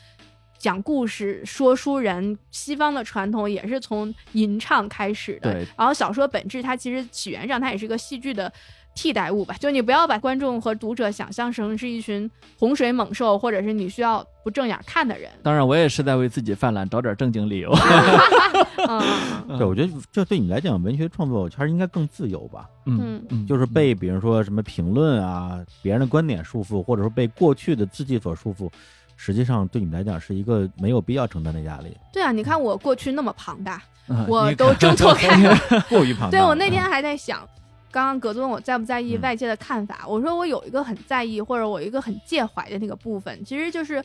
讲故事说书人西方的传统也是从吟唱开始的。然后小说本质它其实起源上它也是个戏剧的。替代物吧，就你不要把观众和读者想象成是一群洪水猛兽，或者是你需要不正眼看的人。当然，我也是在为自己犯懒找点正经理由。[LAUGHS] 对，我觉得这对你来讲，文学创作圈应该更自由吧？嗯嗯，就是被比如说什么评论啊、别人的观点束缚，或者说被过去的自己所束缚，实际上对你们来讲是一个没有必要承担的压力。对啊，你看我过去那么庞大，我都挣脱开了，[LAUGHS] 过于庞大。对我那天还在想。刚刚格子问我在不在意外界的看法，我说我有一个很在意或者我一个很介怀的那个部分，其实就是，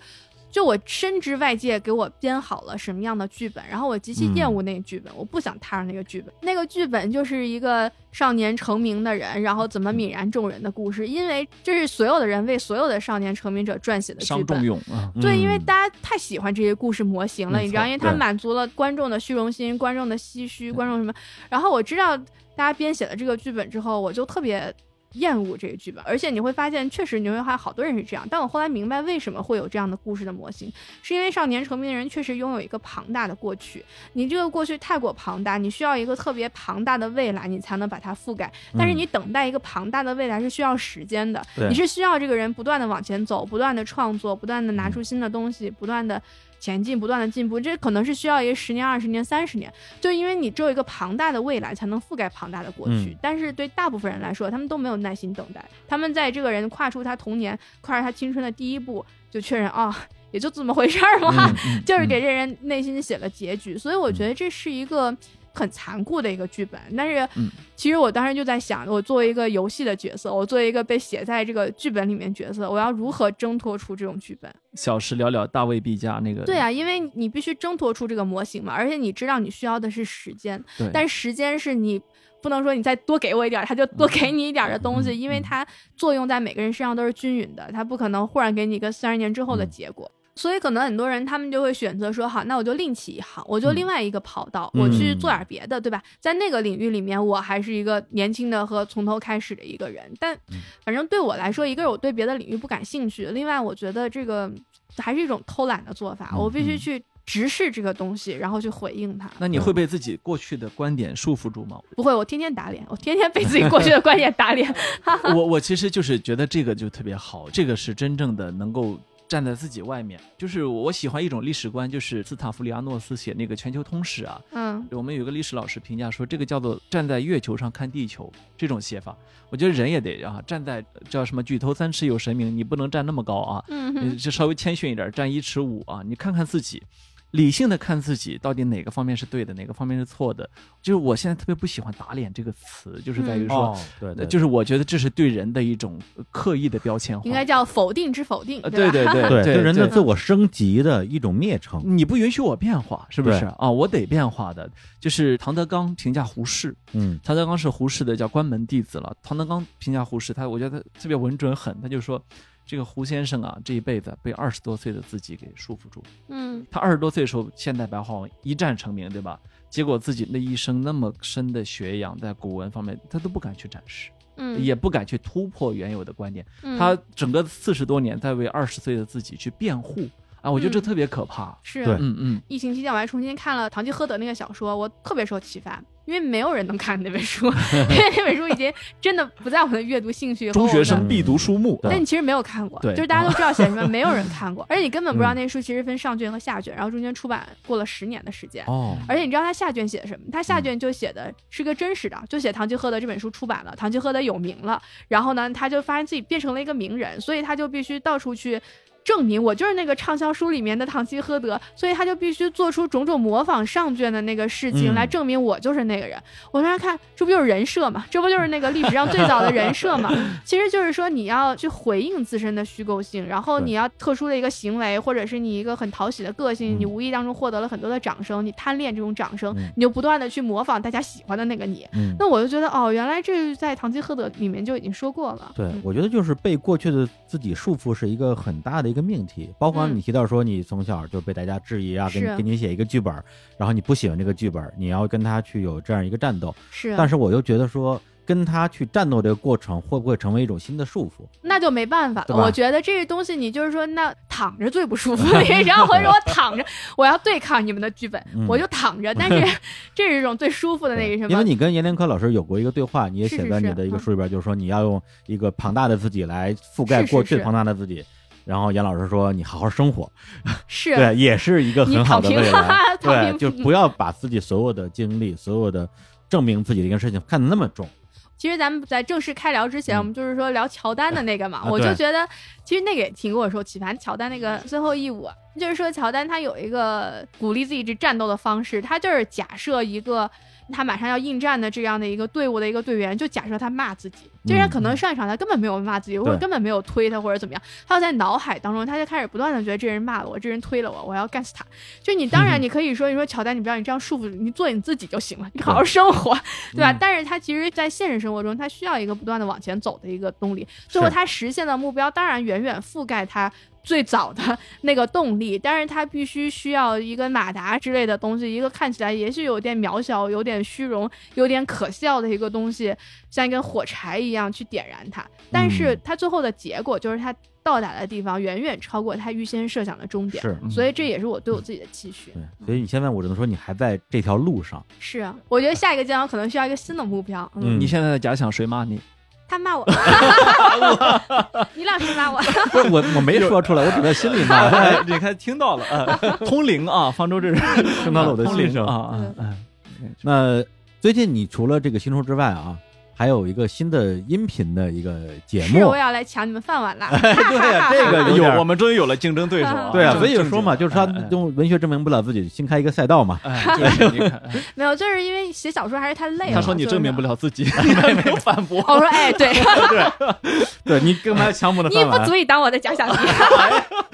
就我深知外界给我编好了什么样的剧本，然后我极其厌恶那个剧本，我不想踏上那个剧本。那个剧本就是一个少年成名的人，然后怎么泯然众人的故事，因为这是所有的人为所有的少年成名者撰写的剧本。用啊！对，因为大家太喜欢这些故事模型了，你知道，因为它满足了观众的虚荣心、观众的唏嘘、观众什么。然后我知道。大家编写了这个剧本之后，我就特别厌恶这个剧本，而且你会发现，确实牛会还好多人是这样。但我后来明白，为什么会有这样的故事的模型，是因为少年成名的人确实拥有一个庞大的过去，你这个过去太过庞大，你需要一个特别庞大的未来，你才能把它覆盖。但是你等待一个庞大的未来是需要时间的，你是需要这个人不断的往前走，不断的创作，不断的拿出新的东西，不断的。前进，不断的进步，这可能是需要一个十年、二十年、三十年，就因为你只有一个庞大的未来，才能覆盖庞大的过去。但是对大部分人来说，他们都没有耐心等待。他们在这个人跨出他童年、跨出他青春的第一步，就确认啊，也就这么回事儿嘛，[LAUGHS] 就是给这人内心写了结局。所以我觉得这是一个。很残酷的一个剧本，但是其实我当时就在想，我作为一个游戏的角色，我作为一个被写在这个剧本里面角色，我要如何挣脱出这种剧本？小时了了，大未必佳。那个对啊，因为你必须挣脱出这个模型嘛，而且你知道你需要的是时间，但时间是你不能说你再多给我一点，他就多给你一点的东西，因为它作用在每个人身上都是均匀的，他不可能忽然给你一个三十年之后的结果。所以可能很多人他们就会选择说好，那我就另起一行，我就另外一个跑道，我去做点别的，对吧？在那个领域里面，我还是一个年轻的和从头开始的一个人。但反正对我来说，一个是我对别的领域不感兴趣，另外我觉得这个还是一种偷懒的做法，我必须去。直视这个东西，然后去回应它。那你会被自己过去的观点束缚住吗？[LAUGHS] 不会，我天天打脸，我天天被自己过去的观点打脸。[LAUGHS] 我我其实就是觉得这个就特别好，这个是真正的能够。站在自己外面，就是我喜欢一种历史观，就是斯塔夫里阿诺斯写那个《全球通史》啊，嗯，我们有个历史老师评价说，这个叫做站在月球上看地球这种写法，我觉得人也得啊，站在叫什么举头三尺有神明，你不能站那么高啊，嗯，就稍微谦逊一点，站一尺五啊，你看看自己。理性的看自己到底哪个方面是对的，哪个方面是错的。就是我现在特别不喜欢“打脸”这个词，就是在于说，对，就是我觉得这是对人的一种刻意的标签化，应该叫否定之否定，对对对，对对人的自我升级的一种蔑称。你不允许我变化，是不是啊？我得变化的。就是唐德刚评价胡适，嗯，唐德刚是胡适的叫关门弟子了。唐德刚评价胡适，他我觉得他特别稳准狠，他就说。这个胡先生啊，这一辈子被二十多岁的自己给束缚住。嗯，他二十多岁的时候，现代白话文一战成名，对吧？结果自己那一生那么深的学养，在古文方面，他都不敢去展示，嗯，也不敢去突破原有的观点。他整个四十多年在为二十岁的自己去辩护。啊，我觉得这特别可怕。是，嗯嗯。疫情期间，我还重新看了《唐吉诃德》那个小说，我特别受启发，因为没有人能看那本书，[LAUGHS] 因为那本书已经真的不在我们的阅读兴趣。中学生必读书目，但你其实没有看过，就是大家都 [LAUGHS] 知道写什么，没有人看过，而且你根本不知道那书其实分上卷和下卷，然后中间出版过了十年的时间。哦。而且你知道他下卷写的什么？他下卷就写的是个真实的，就写唐吉诃德这本书出版了，唐吉诃德有名了，然后呢，他就发现自己变成了一个名人，所以他就必须到处去。证明我就是那个畅销书里面的唐吉诃德，所以他就必须做出种种模仿上卷的那个事情来证明我就是那个人。我当时看，这不就是人设嘛？这不就是那个历史上最早的人设嘛？[LAUGHS] 其实就是说你要去回应自身的虚构性，然后你要特殊的一个行为，或者是你一个很讨喜的个性，你无意当中获得了很多的掌声，你贪恋这种掌声，你就不断的去模仿大家喜欢的那个你。那我就觉得哦，原来这在唐吉诃德里面就已经说过了。对，我觉得就是被过去的自己束缚是一个很大的一个。命题，包括你提到说你从小就被大家质疑啊，给你给你写一个剧本，然后你不喜欢这个剧本，你要跟他去有这样一个战斗。是，但是我又觉得说跟他去战斗这个过程会不会成为一种新的束缚？那就没办法了。我觉得这个东西你就是说，那躺着最不舒服，你知道，或者说我躺着，我要对抗你们的剧本，我就躺着。但是 [LAUGHS] 这是一种最舒服的那个什么？因为你跟阎连科老师有过一个对话，你也写在你的一个书里边，就是说你要用一个庞大的自己来覆盖过去庞大的自己。然后严老师说：“你好好生活，是 [LAUGHS] 对，也是一个很好的未来。[LAUGHS] 对，就不要把自己所有的经历、所有的证明自己的一个事情看得那么重。其实咱们在正式开聊之前，我们就是说聊乔丹的那个嘛，我就觉得其实那个也挺给我受启发。乔丹那个最后一舞，就是说乔丹他有一个鼓励自己去战斗的方式，他就是假设一个。”他马上要应战的这样的一个队伍的一个队员，就假设他骂自己，这人可能上一场他根本没有骂自己，或者根本没有推他或者怎么样，他要在脑海当中，他就开始不断的觉得这人骂了我，这人推了我，我要干死他。就你当然你可以说，你说乔丹，你不要你这样束缚，你做你自己就行了，你好好生活，对吧？但是他其实，在现实生活中，他需要一个不断的往前走的一个动力，最后他实现的目标，当然远远覆盖他。最早的那个动力，但是它必须需要一个马达之类的东西，一个看起来也许有点渺小、有点虚荣、有点可笑的一个东西，像一根火柴一样去点燃它。但是它最后的结果就是它到达的地方远远超过它预先设想的终点。是，所以这也是我对我自己的期许。对，所以你现在我只能说你还在这条路上。是啊，我觉得下一个阶段可能需要一个新的目标。嗯，你现在在假想谁骂你？他骂我，[LAUGHS] 你老是骂我，不是我，我没说出来，我只在心里骂。[LAUGHS] 你看，听到了啊，[LAUGHS] 通灵啊，方舟这是听到了我的心声啊啊。那最近你除了这个新书之外啊？还有一个新的音频的一个节目，是我要来抢你们饭碗了。[LAUGHS] 对呀，这个有我们终于有了竞争对手。对啊，所以说嘛，就是他用文学证明不了自己，新开一个赛道嘛。[LAUGHS] [LAUGHS] 没有，就是因为写小说还是太累了。他说你证明不了自己，没有反驳。我说哎，对对，对你干嘛要抢我的饭碗？你不足以当我的假想敌。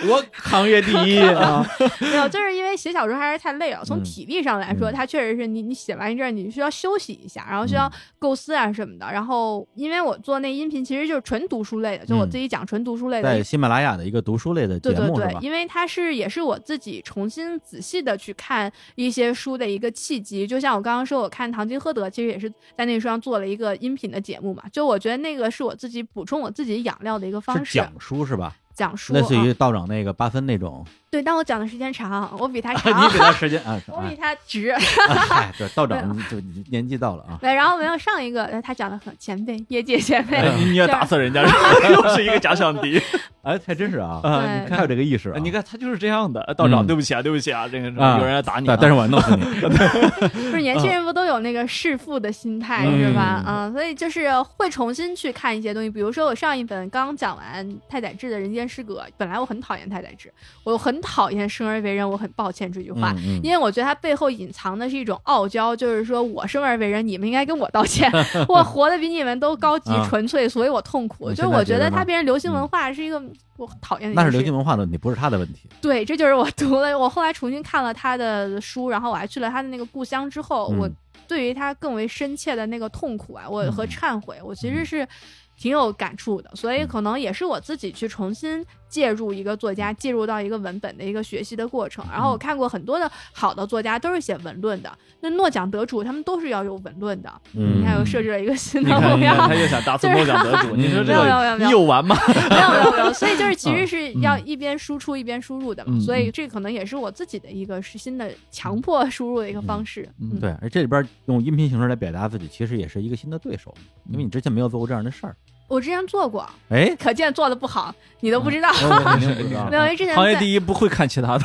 我行业第一啊！没有，就是因为写小说还是太累了。从体力上来说，它确实是你你写完一阵，你需要休息一下，然后需要构思啊什么。的，然后因为我做那音频其实就是纯读书类的，就我自己讲纯读书类的，在喜马拉雅的一个读书类的节目对对对，因为它是也是我自己重新仔细的去看一些书的一个契机。就像我刚刚说，我看《唐吉诃德》，其实也是在那书上做了一个音频的节目嘛。就我觉得那个是我自己补充我自己养料的一个方式。讲书是吧？讲述，类似于道长那个八分那种。对，但我讲的时间长，我比他 [LAUGHS] 长。你比他时间啊，[LAUGHS] 我比他直。[LAUGHS] 哎，对，道长就年纪到了啊。对，然后没有上一个，他讲的很前辈，业界前辈。你要打死人家，又是一个假想敌。哎，还真是啊，你看有这个意识。你看他就是这样的，道长，对不起啊，对不起啊，这个有人要打你，但是我弄死你。不是年轻人不都有那个弑父的心态是吧？嗯，所以就是会重新去看一些东西，比如说我上一本刚讲完太宰治的《人间失格》，本来我很讨厌太宰治，我很讨厌生而为人，我很抱歉这句话，因为我觉得他背后隐藏的是一种傲娇，就是说我生而为人，你们应该跟我道歉，[LAUGHS] 我活得比你们都高级纯粹，所以我痛苦。就我觉得他变成流行文化是一个。我讨厌那是流行文化的问题，不是他的问题。对，这就是我读了，我后来重新看了他的书，然后我还去了他的那个故乡之后，我对于他更为深切的那个痛苦啊，我和忏悔，我其实是。挺有感触的，所以可能也是我自己去重新介入一个作家，介入到一个文本的一个学习的过程。然后我看过很多的好的作家都是写文论的，那诺奖得主他们都是要有文论的。嗯，你看又设置了一个新的目标，他又想打死诺奖得主，[LAUGHS] 你说这个你有完吗？[LAUGHS] 没有没有没有，所以就是其实是要一边输出一边输入的嘛。所以这可能也是我自己的一个是新的强迫输入的一个方式。嗯，对，而这里边用音频形式来表达自己，其实也是一个新的对手，因为你之前没有做过这样的事儿。我之前做过，哎，可见做的不好，你都不知道。[LAUGHS] 没有，因为之前行业第一不会看其他的，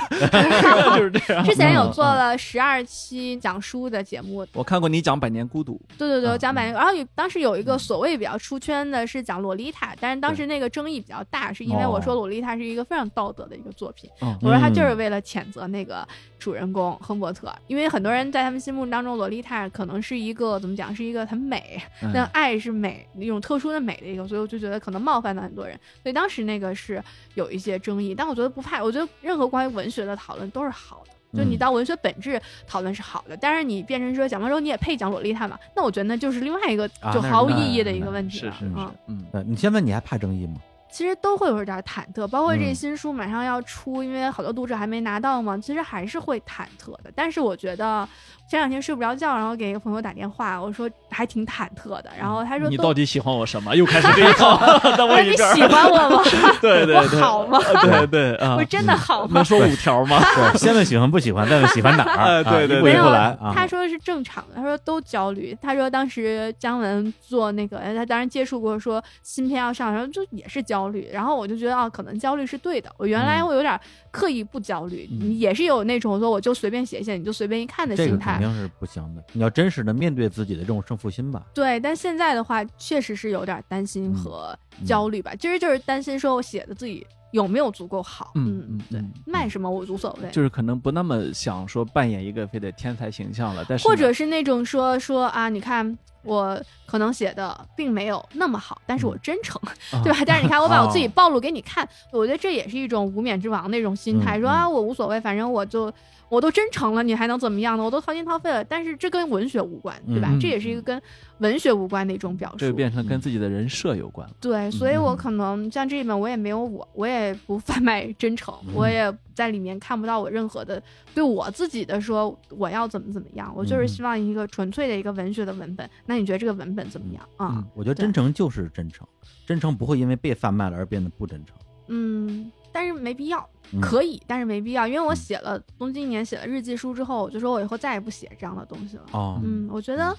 就是这样。之前有做了十二期讲书的节目，我看过你讲《百年孤独》。对对对，讲百年，然后有当时有一个所谓比较出圈的是讲《洛丽塔》，但是当时那个争议比较大，是因为我说《洛丽塔》是一个非常道德的一个作品，我说他就是为了谴责那个主人公亨伯特，因为很多人在他们心目当中，洛丽塔可能是一个怎么讲，是一个很美，那爱是美一种特殊的美的。一个，所以我就觉得可能冒犯了很多人，所以当时那个是有一些争议。但我觉得不怕，我觉得任何关于文学的讨论都是好的。就你到文学本质讨论是好的，但是你变成说讲完之后你也配讲洛丽塔嘛？那我觉得那就是另外一个就毫无意义的一个问题了。嗯嗯，你先问你还怕争议吗？其实都会有点忐忑，包括这新书马上要出，因为好多读者还没拿到嘛，其实还是会忐忑的。但是我觉得。前两天睡不着觉，然后给一个朋友打电话，我说还挺忐忑的。然后他说：“你到底喜欢我什么？”又开始这一套。[LAUGHS] 那你喜欢我吗？对 [LAUGHS] 对对，好吗？对对啊，我真的好吗？能说五条吗？先问喜欢不喜欢，再问喜欢哪儿？[LAUGHS] 对对，没有来。他说是正常的，他说都焦虑。他说当时姜文做那个，他当然接触过，说新片要上，然后就也是焦虑。然后我就觉得啊，可能焦虑是对的。我原来我有点刻意不焦虑，也是有那种说我就随便写写，你就随便一看的心态。肯定是不行的。你要真实的面对自己的这种胜负心吧。对，但现在的话，确实是有点担心和焦虑吧。其实就是担心说，我写的自己有没有足够好。嗯嗯，对，卖什么我无所谓。就是可能不那么想说扮演一个非得天才形象了，但是或者是那种说说啊，你看我可能写的并没有那么好，但是我真诚，[LAUGHS] 对吧？但是你看我把我自己暴露给你看，我觉得这也是一种无冕之王那种心态，说啊我无所谓，反正我就。我都真诚了，你还能怎么样呢？我都掏心掏肺了，但是这跟文学无关，对吧？这也是一个跟文学无关的一种表述。这变成跟自己的人设有关了。对，所以我可能像这一本，我也没有我，我也不贩卖真诚，[LAUGHS] 我也在里面看不到我任何的对我自己的说我要怎么怎么样。我就是希望一个纯粹的一个文学的文本。那你觉得这个文本怎么样啊？我觉得真诚就是真诚，真诚不会因为被贩卖了而变得不真诚。嗯。但是没必要，可以，但是没必要，因为我写了东京一年写了日记书之后，我就说我以后再也不写这样的东西了。哦，嗯，我觉得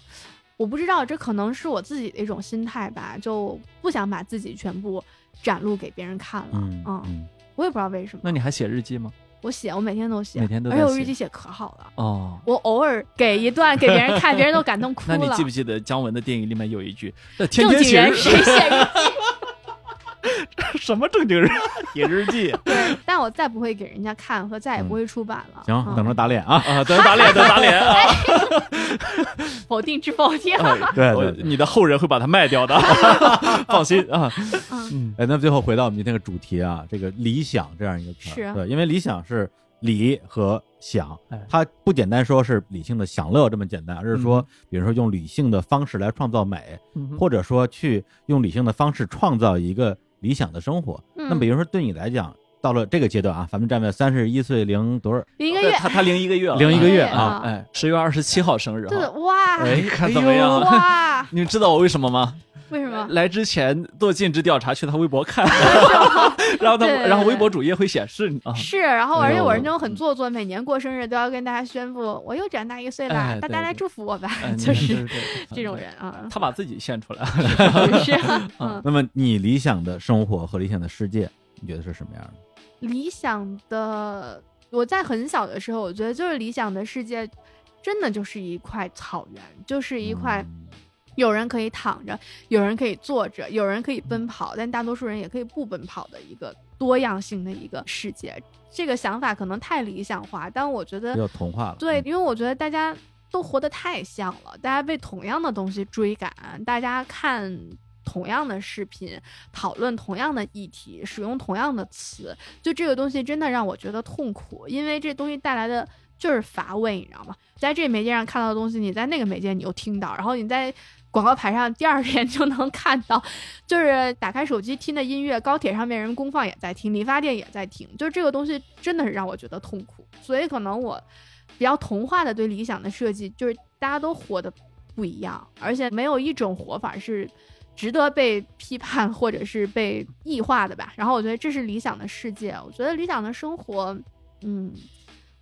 我不知道，这可能是我自己的一种心态吧，就不想把自己全部展露给别人看了。嗯嗯，我也不知道为什么。那你还写日记吗？我写，我每天都写，每天都，而且我日记写可好了。哦，我偶尔给一段给别人看，别人都感动 [LAUGHS] 哭了。那你记不记得姜文的电影里面有一句：“正经人谁写日记？” [LAUGHS] [LAUGHS] 什么正经人 [LAUGHS] 写日记？对，但我再不会给人家看，和再也不会出版了。行，等着打脸啊！啊，等着打脸，等着打脸啊！[LAUGHS] 否定之否定。对，你的后人会把它卖掉的，放心啊。嗯，哎，那最后回到我们今天的主题啊，这个理想这样一个词儿，对，因为理想是理和想，它不简单说是理性的享乐这么简单，而是说，比如说用理性的方式来创造美，或者说去用理性的方式创造一个。理想的生活，那比如说对你来讲，到了这个阶段啊，咱们站在三十一岁零多少？零一个月，他他零一个月，零一个月啊，哎，十月二十七号生日，对，哇，哎，看怎么样？哇，[LAUGHS] 你们知道我为什么吗？为什么？来之前做尽职调查，去他微博看，然后 [LAUGHS] 他然后微博主页会显示啊。是，然后而且我是那种很做作，每年过生日都要跟大家宣布我又长大一岁了，大家来祝福我吧，[LAUGHS] 就是这种人啊。他把自己献出来是啊。那么你理想的生活和理想的世界，你觉得是什么样的？理想的，我在很小的时候，我觉得就是理想的世界。真的就是一块草原，就是一块有人可以躺着，有人可以坐着，有人可以奔跑，但大多数人也可以不奔跑的一个多样性的一个世界。这个想法可能太理想化，但我觉得比较童话了。对，因为我觉得大家都活得太像了，大家被同样的东西追赶，大家看同样的视频，讨论同样的议题，使用同样的词，就这个东西真的让我觉得痛苦，因为这东西带来的。就是乏味，你知道吗？在这媒介上看到的东西，你在那个媒介你又听到，然后你在广告牌上第二天就能看到，就是打开手机听的音乐，高铁上面人公放也在听，理发店也在听，就这个东西真的是让我觉得痛苦。所以可能我比较童话的对理想的设计，就是大家都活的不一样，而且没有一种活法是值得被批判或者是被异化的吧。然后我觉得这是理想的世界，我觉得理想的生活，嗯。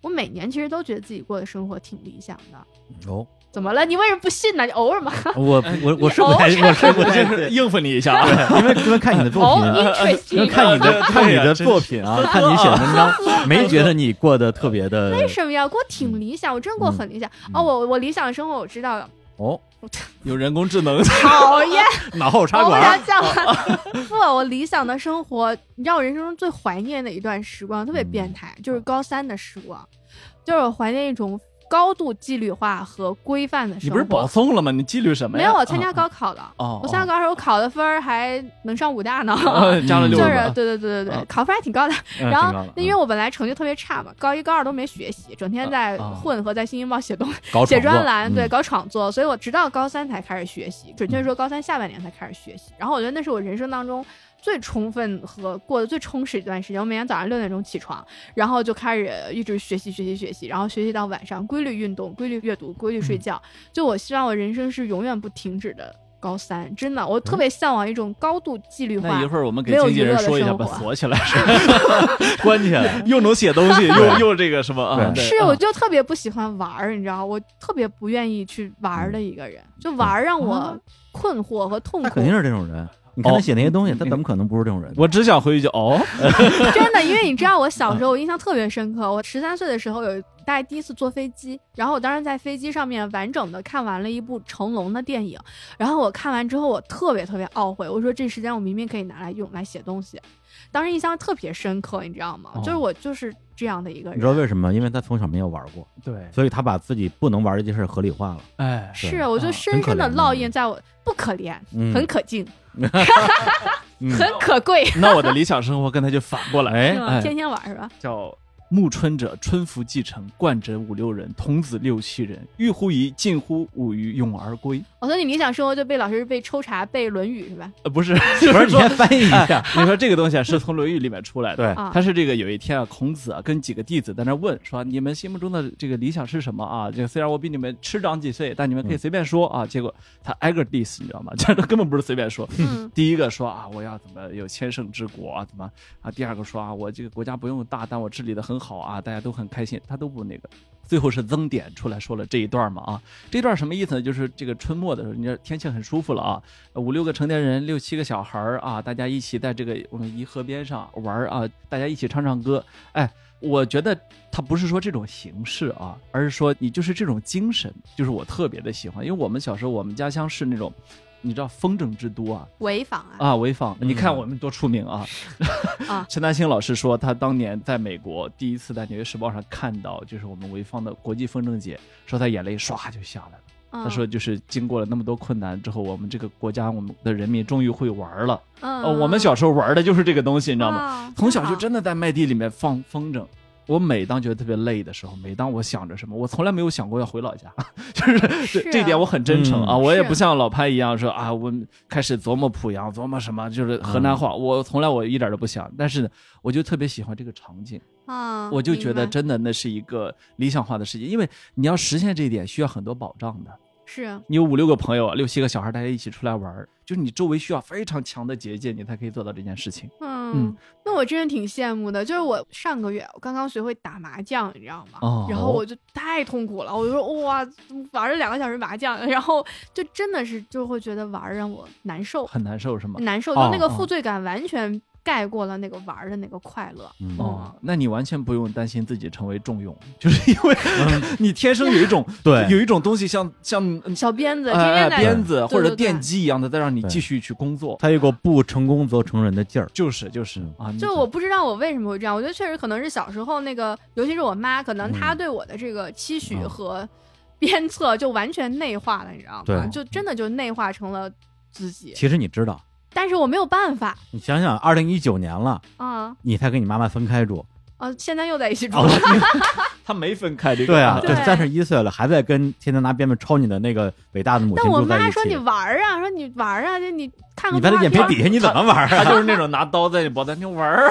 我每年其实都觉得自己过的生活挺理想的。哦，怎么了？你为什么不信呢？你偶尔嘛。[LAUGHS] 我我我是不太，我是不 [LAUGHS] 太应付你一下啊，因为因为看你的作品，因为看你的看你的作品啊，看你写的文章，没觉得你过得特别的。为什么呀？过挺理想，我真过很理想。哦，我我理想的生活我知道了。哦，[LAUGHS] 有人工智能。讨厌。[LAUGHS] 脑后插管。我要讲 [LAUGHS] 不，我理想的生活，你知道我人生中最怀念的一段时光，特别变态，就是高三的时光。就是我怀念一种高度纪律化和规范的生活。你不是保送了吗？你纪律什么呀？没有，我参加高考了。哦，我参加高考，我考的分儿还能上武大呢。[LAUGHS] 加了六就是对对对对对，考分还挺高的。然后，因为我本来成绩特别差嘛，高一高二都没学习，整天在混和在新京报写东写专栏，对，搞创作。所以我直到高三才开始学习，准确说高三下半年才开始学习。然后我觉得那是我人生当中。最充分和过得最充实一段时间，我每天早上六点钟起床，然后就开始一直学习学习学习，然后学习到晚上，规律运动，规律阅读，规律睡觉。就我希望我人生是永远不停止的。高三真的，我特别向往一种高度纪律化。那一会儿我们给经纪人说一下，把锁起来，[LAUGHS] 关起来，又能写东西，[LAUGHS] 又又这个什么啊？是，我就特别不喜欢玩儿，你知道，我特别不愿意去玩儿的一个人，就玩儿让我困惑和痛苦。肯定是这种人。你看他写那些东西，他怎么可能不是这种人？我只想回一句哦，[LAUGHS] 真的，因为你知道，我小时候我印象特别深刻。我十三岁的时候有大概第一次坐飞机，然后我当时在飞机上面完整的看完了一部成龙的电影。然后我看完之后，我特别特别懊悔，我说这时间我明明可以拿来用来写东西。当时印象特别深刻，你知道吗？就是我就是这样的一个人。你知道为什么？因为他从小没有玩过，对，所以他把自己不能玩这件事合理化了。哎，是，我就深深的烙印在我，不可怜，很可敬。[LAUGHS] 很可贵，那我的理想生活跟他就反过来，哎，天天玩是吧？叫。暮春者，春服既成，冠者五六人，童子六七人，欲乎沂，近乎吾与咏而归。我说你理想生活就被老师被抽查背《论语》是吧？呃，不是，不是，你先翻译一下。你说这个东西啊，是从《论语》里面出来的。对，他是这个有一天啊，孔子啊跟几个弟子在那问说：“你们心目中的这个理想是什么啊？这个虽然我比你们迟长几岁，但你们可以随便说啊。”结果他挨个 diss，你知道吗？[LAUGHS] 这根本不是随便说。第一个说啊，我要怎么有千乘之国啊？怎么啊？第二个说啊，我这个国家不用大，但我治理的很好啊，大家都很。开心，他都不那个，最后是曾点出来说了这一段嘛啊，这段什么意思呢？就是这个春末的时候，你说天气很舒服了啊，五六个成年人，六七个小孩儿啊，大家一起在这个我们颐河边上玩啊，大家一起唱唱歌。哎，我觉得他不是说这种形式啊，而是说你就是这种精神，就是我特别的喜欢，因为我们小时候我们家乡是那种。你知道风筝之都啊？潍坊啊！啊，潍坊，你看我们多出名啊！啊，[LAUGHS] 陈丹青老师说，他当年在美国第一次在《纽约时报》上看到，就是我们潍坊的国际风筝节，说他眼泪唰就下来了。他说，就是经过了那么多困难之后，我们这个国家，我们的人民终于会玩了。嗯，我们小时候玩的就是这个东西，你知道吗？从小就真的在麦地里面放风筝。我每当觉得特别累的时候，每当我想着什么，我从来没有想过要回老家，[LAUGHS] 就是这点我很真诚啊，我也不像老潘一样说啊，我开始琢磨濮阳，琢磨什么，就是河南话，我从来我一点都不想，但是我就特别喜欢这个场景。啊，我就觉得真的那是一个理想化的世界，因为你要实现这一点需要很多保障的。是。你有五六个朋友，六七个小孩，大家一起出来玩，就是你周围需要非常强的结界，你才可以做到这件事情。嗯，那我真的挺羡慕的。就是我上个月我刚刚学会打麻将，你知道吗？哦。然后我就太痛苦了，我就说哇，玩了两个小时麻将，然后就真的是就会觉得玩让我难受，很难受是吗？难受，就那个负罪感完全。盖过了那个玩的那个快乐。哦，那你完全不用担心自己成为重用，[LAUGHS] 就是因为 [LAUGHS] 你天生有一种 [LAUGHS] 对。有一种东西像像小鞭子，鞭子或者电击一样的在让你继续去工作，他有个不成功则成人的劲儿，就是就是。啊，就我不知道我为什么会这样，我觉得确实可能是小时候那个，尤其是我妈，可能她对我的这个期许和鞭策就完全内化了，你知道吗？就真的就内化成了自己。其实你知道。但是我没有办法。你想想，二零一九年了啊，你才跟你妈妈分开住啊，现在又在一起住。[LAUGHS] 他没分开这个。对啊，这三十一岁了，还在跟天天拿鞭子抽你的那个伟大的母亲但我妈说你玩啊，说你玩啊，就你看你在他眼皮底下你怎么玩？他就是那种拿刀在你脖子上玩啊。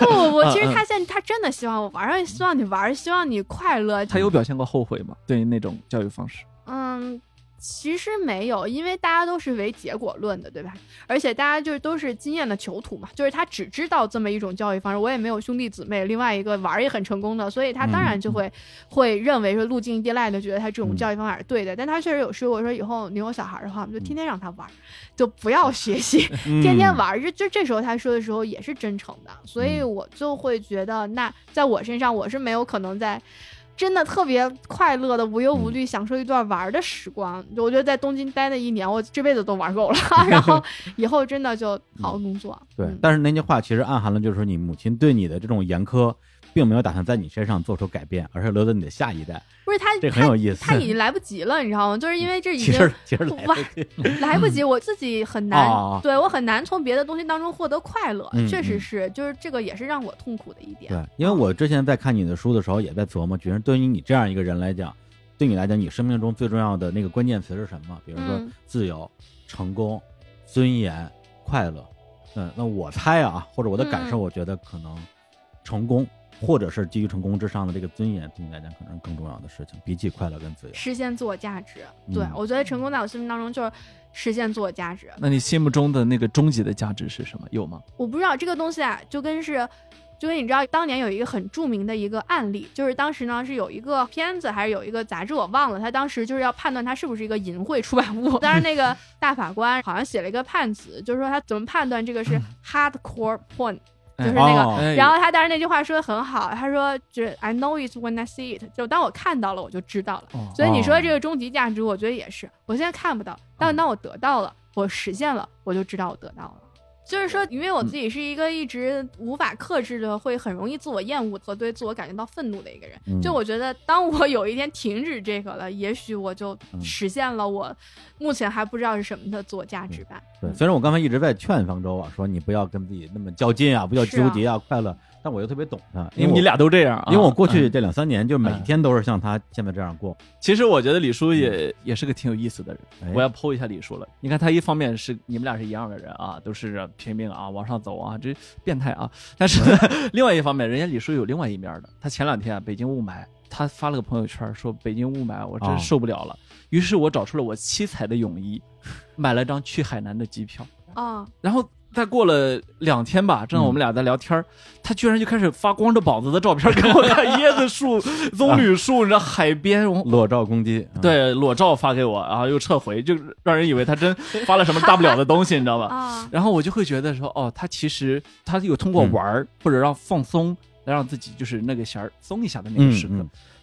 不 [LAUGHS] 不不，其实他现在他真的希望我玩，希望你玩，希望你快乐。他有表现过后悔吗？对于那种教育方式？嗯。其实没有，因为大家都是唯结果论的，对吧？而且大家就是都是经验的囚徒嘛，就是他只知道这么一种教育方式。我也没有兄弟姊妹，另外一个玩也很成功的，所以他当然就会会认为说路径依赖的，觉得他这种教育方法是对的。但他确实有说过，说以后你有小孩的话，我们就天天让他玩，就不要学习，[LAUGHS] 天天玩。就就这时候他说的时候也是真诚的，所以我就会觉得，那在我身上我是没有可能在。真的特别快乐的无忧无虑，享受一段玩的时光。我觉得在东京待那一年，我这辈子都玩够了。[LAUGHS] 然后以后真的就好好工作。对，但是那句话其实暗含了，就是说你母亲对你的这种严苛。并没有打算在你身上做出改变，而是留在你的下一代。不是他，这很有意思。他已经来不及了，你知道吗？就是因为这已经来不及。我自己很难，对我很难从别的东西当中获得快乐。确实是，就是这个也是让我痛苦的一点。对，因为我之前在看你的书的时候，也在琢磨，觉得对于你这样一个人来讲，对你来讲，你生命中最重要的那个关键词是什么？比如说自由、成功、尊严、快乐。嗯，那我猜啊，或者我的感受，我觉得可能成功。或者是基于成功之上的这个尊严，对你来讲可能是更重要的事情，比起快乐跟自由。实现自我价值，对我觉得成功在我心目当中就是实现自我价值。那你心目中的那个终极的价值是什么？有吗？我不知道这个东西啊，就跟是，就跟你知道当年有一个很著名的一个案例，就是当时呢是有一个片子还是有一个杂志我忘了，他当时就是要判断他是不是一个淫秽出版物，[LAUGHS] 当时那个大法官好像写了一个判词，就是说他怎么判断这个是 [LAUGHS] hardcore porn。就是那个，然后他当时那句话说的很好，他说就 I know it when I see it，就当我看到了，我就知道了。所以你说这个终极价值，我觉得也是，我现在看不到，但当我得到了，我实现了，我就知道我得到了。就是说，因为我自己是一个一直无法克制的，会很容易自我厌恶和对自我感觉到愤怒的一个人。就我觉得，当我有一天停止这个了，也许我就实现了我目前还不知道是什么的自我价值吧。对，虽然我刚才一直在劝方舟啊，说你不要跟自己那么较劲啊，不要纠结啊，快乐。但我又特别懂他，因为你俩都这样，啊因为我过去这两三年就每天都是像他现在这样过。其实我觉得李叔也也是个挺有意思的人，我要剖一下李叔了。你看他一方面是你们俩是一样的人啊，都是拼命啊往上走啊，这变态啊。但是 [LAUGHS] 另外一方面，人家李叔有另外一面的。他前两天北京雾霾，他发了个朋友圈说北京雾霾我真受不了了。于是我找出了我七彩的泳衣，买了张去海南的机票啊，然后。再过了两天吧，正好我们俩在聊天他居然就开始发光着膀子的照片给我看，椰子树、[LAUGHS] 棕榈树，你知道海边裸照攻击，对，裸照发给我，然后又撤回，就让人以为他真发了什么大不了的东西，你知道吧？然后我就会觉得说，哦，他其实他有通过玩或者让放松来让自己就是那个弦儿松一下的那个时刻。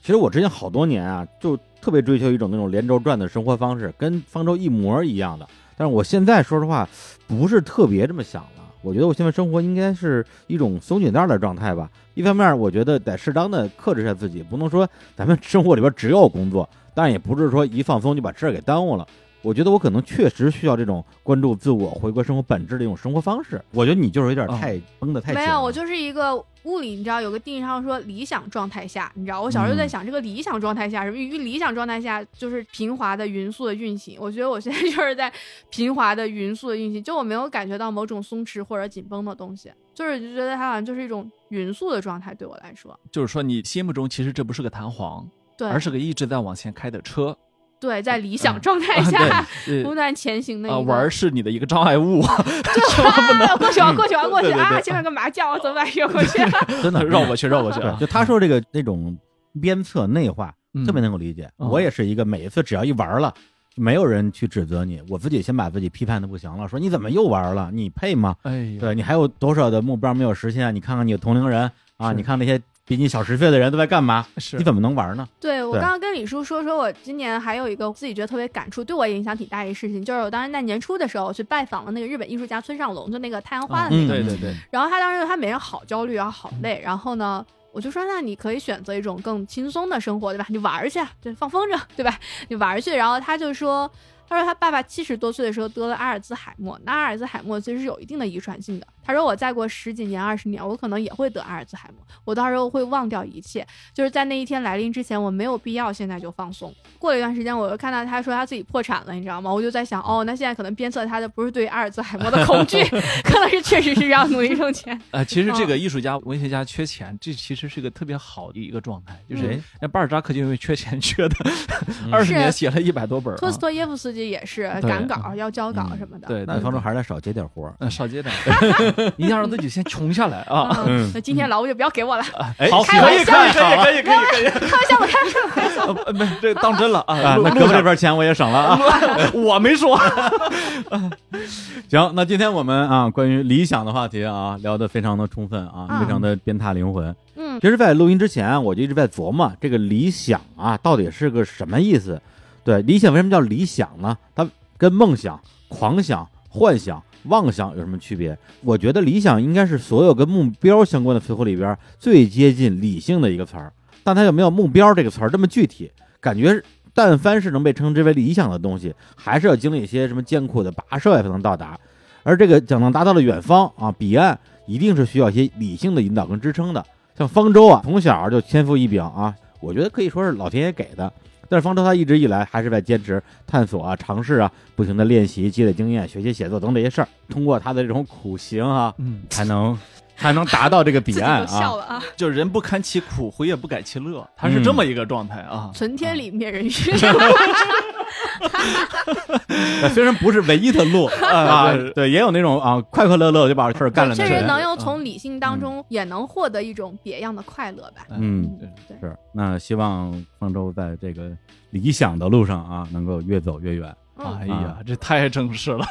其实我之前好多年啊，就特别追求一种那种连轴转的生活方式，跟方舟一模一样的。但是我现在说实话，不是特别这么想了。我觉得我现在生活应该是一种松紧带的状态吧。一方面，我觉得得适当的克制一下自己，不能说咱们生活里边只有工作，但也不是说一放松就把事儿给耽误了。我觉得我可能确实需要这种关注自我、回归生活本质的一种生活方式。我觉得你就是有点太绷得太紧。没有，我就是一个物理，你知道有个定义上说理想状态下，你知道我小时候在想这个理想状态下什么？于理想状态下就是平滑的匀速的运行。我觉得我现在 [LAUGHS] 就是在平滑的匀速的运行，就我没有感觉到某种松弛或者紧绷的东西，就是就觉得它好像就是一种匀速的状态对我来说。就是说你心目中其实这不是个弹簧，对，而是个一直在往前开的车。对，在理想状态下 [LAUGHS] 不断前行的。玩是你的一个障碍物，[LAUGHS] 对，[LAUGHS] 过去玩，过去玩，过去啊，前面个麻将，怎么办？绕过去，真的绕过去，绕过去。就他说这个那种鞭策内化，特别能够理解。我也是一个每一次只要一玩了。没有人去指责你，我自己先把自己批判的不行了，说你怎么又玩了？你配吗？哎，对你还有多少的目标没有实现？你看看你的同龄人啊，你看那些比你小十岁的人都在干嘛？是，你怎么能玩呢？对我刚刚跟李叔说说，我今年还有一个自己觉得特别感触，对我影响挺大一事情，就是我当时在年初的时候去拜访了那个日本艺术家村上隆，就那个太阳花的那个，对对对。然后他当时他每天好焦虑啊，好累，然后呢。我就说，那你可以选择一种更轻松的生活，对吧？你玩去，对，放风筝，对吧？你玩去。然后他就说。他说他爸爸七十多岁的时候得了阿尔兹海默，那阿尔兹海默其实是有一定的遗传性的。他说我再过十几年、二十年，我可能也会得阿尔兹海默，我到时候会忘掉一切。就是在那一天来临之前，我没有必要现在就放松。过了一段时间，我又看到他说他自己破产了，你知道吗？我就在想，哦，那现在可能鞭策他的不是对阿尔兹海默的恐惧，[LAUGHS] 可能是确实是要努力挣钱。呃，其实这个艺术家、文学家缺钱，这其实是个特别好的一个状态。就是那巴尔扎克就因为缺钱缺的，[LAUGHS] 二十年写了一百多本。托斯托耶夫斯基也是。赶稿要交稿什么的，对，那方舟还是得少接点活嗯，少接点，[LAUGHS] [LAUGHS] 一定要让自己先穷下来啊。那今天劳务就不要给我了，好，可以，可以，可以，可以，可以，开玩笑，开玩笑，开玩笑，没，这当真了啊。那哥们这边钱我也省了啊，[LAUGHS] 我没说。行，那今天我们啊，关于理想的话题啊，聊得非常的充分啊，非常的鞭挞灵魂。嗯，其实，在录音之前，我就一直在琢磨这个理想啊，到底是个什么意思？对，理想为什么叫理想呢？它跟梦想、狂想、幻想、妄想有什么区别？我觉得理想应该是所有跟目标相关的词汇里边最接近理性的一个词儿，但它有没有目标这个词儿这么具体？感觉但凡是能被称之为理想的东西，还是要经历一些什么艰苦的跋涉才能到达。而这个想能达到的远方啊，彼岸，一定是需要一些理性的引导跟支撑的。像方舟啊，从小就天赋异禀啊，我觉得可以说是老天爷给的。但是方舟他一直以来还是在坚持探索啊、尝试啊，不停的练习、积累经验、学习写作等这些事儿。通过他的这种苦行啊，嗯，才能才能达到这个彼岸啊。就人不堪其苦，回也不改其乐，他是这么一个状态啊。存天理，灭人欲。[LAUGHS] [LAUGHS] 虽然不是唯一的路 [LAUGHS] 啊，对，也有那种啊，快快乐乐就把事儿干了。确实能有从理性当中也能获得一种别样的快乐吧。嗯，对，是。那希望方舟在这个理想的路上啊，能够越走越远。哎呀，这太正式了。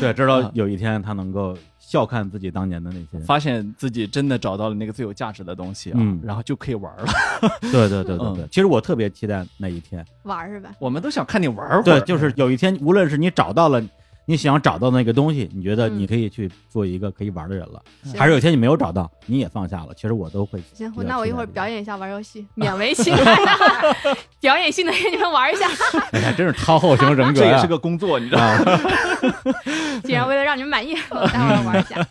对，[LAUGHS] 知道有一天他能够。笑看自己当年的那些，发现自己真的找到了那个最有价值的东西啊，然后就可以玩了。[LAUGHS] 对对对对对，其实我特别期待那一天玩是吧？我们都想看你玩会儿。对，就是有一天，无论是你找到了。你想找到那个东西，你觉得你可以去做一个可以玩的人了，还是有些你没有找到，你也放下了？其实我都会。行，那我一会儿表演一下玩游戏，[LAUGHS] 勉为其难，表演性的给你们玩一下。[LAUGHS] 哎呀，真是超后型人格，这也是个工作，你知道吗？[LAUGHS] 既然为了让你们满意，我待会儿玩一下。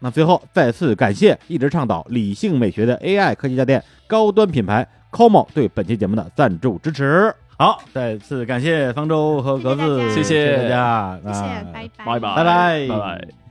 那最后再次感谢一直倡导理性美学的 AI 科技家电高端品牌 Como 对本期节目的赞助支持。好，再次感谢方舟和格子，谢谢大家，谢谢，拜拜，拜拜，拜拜，拜拜。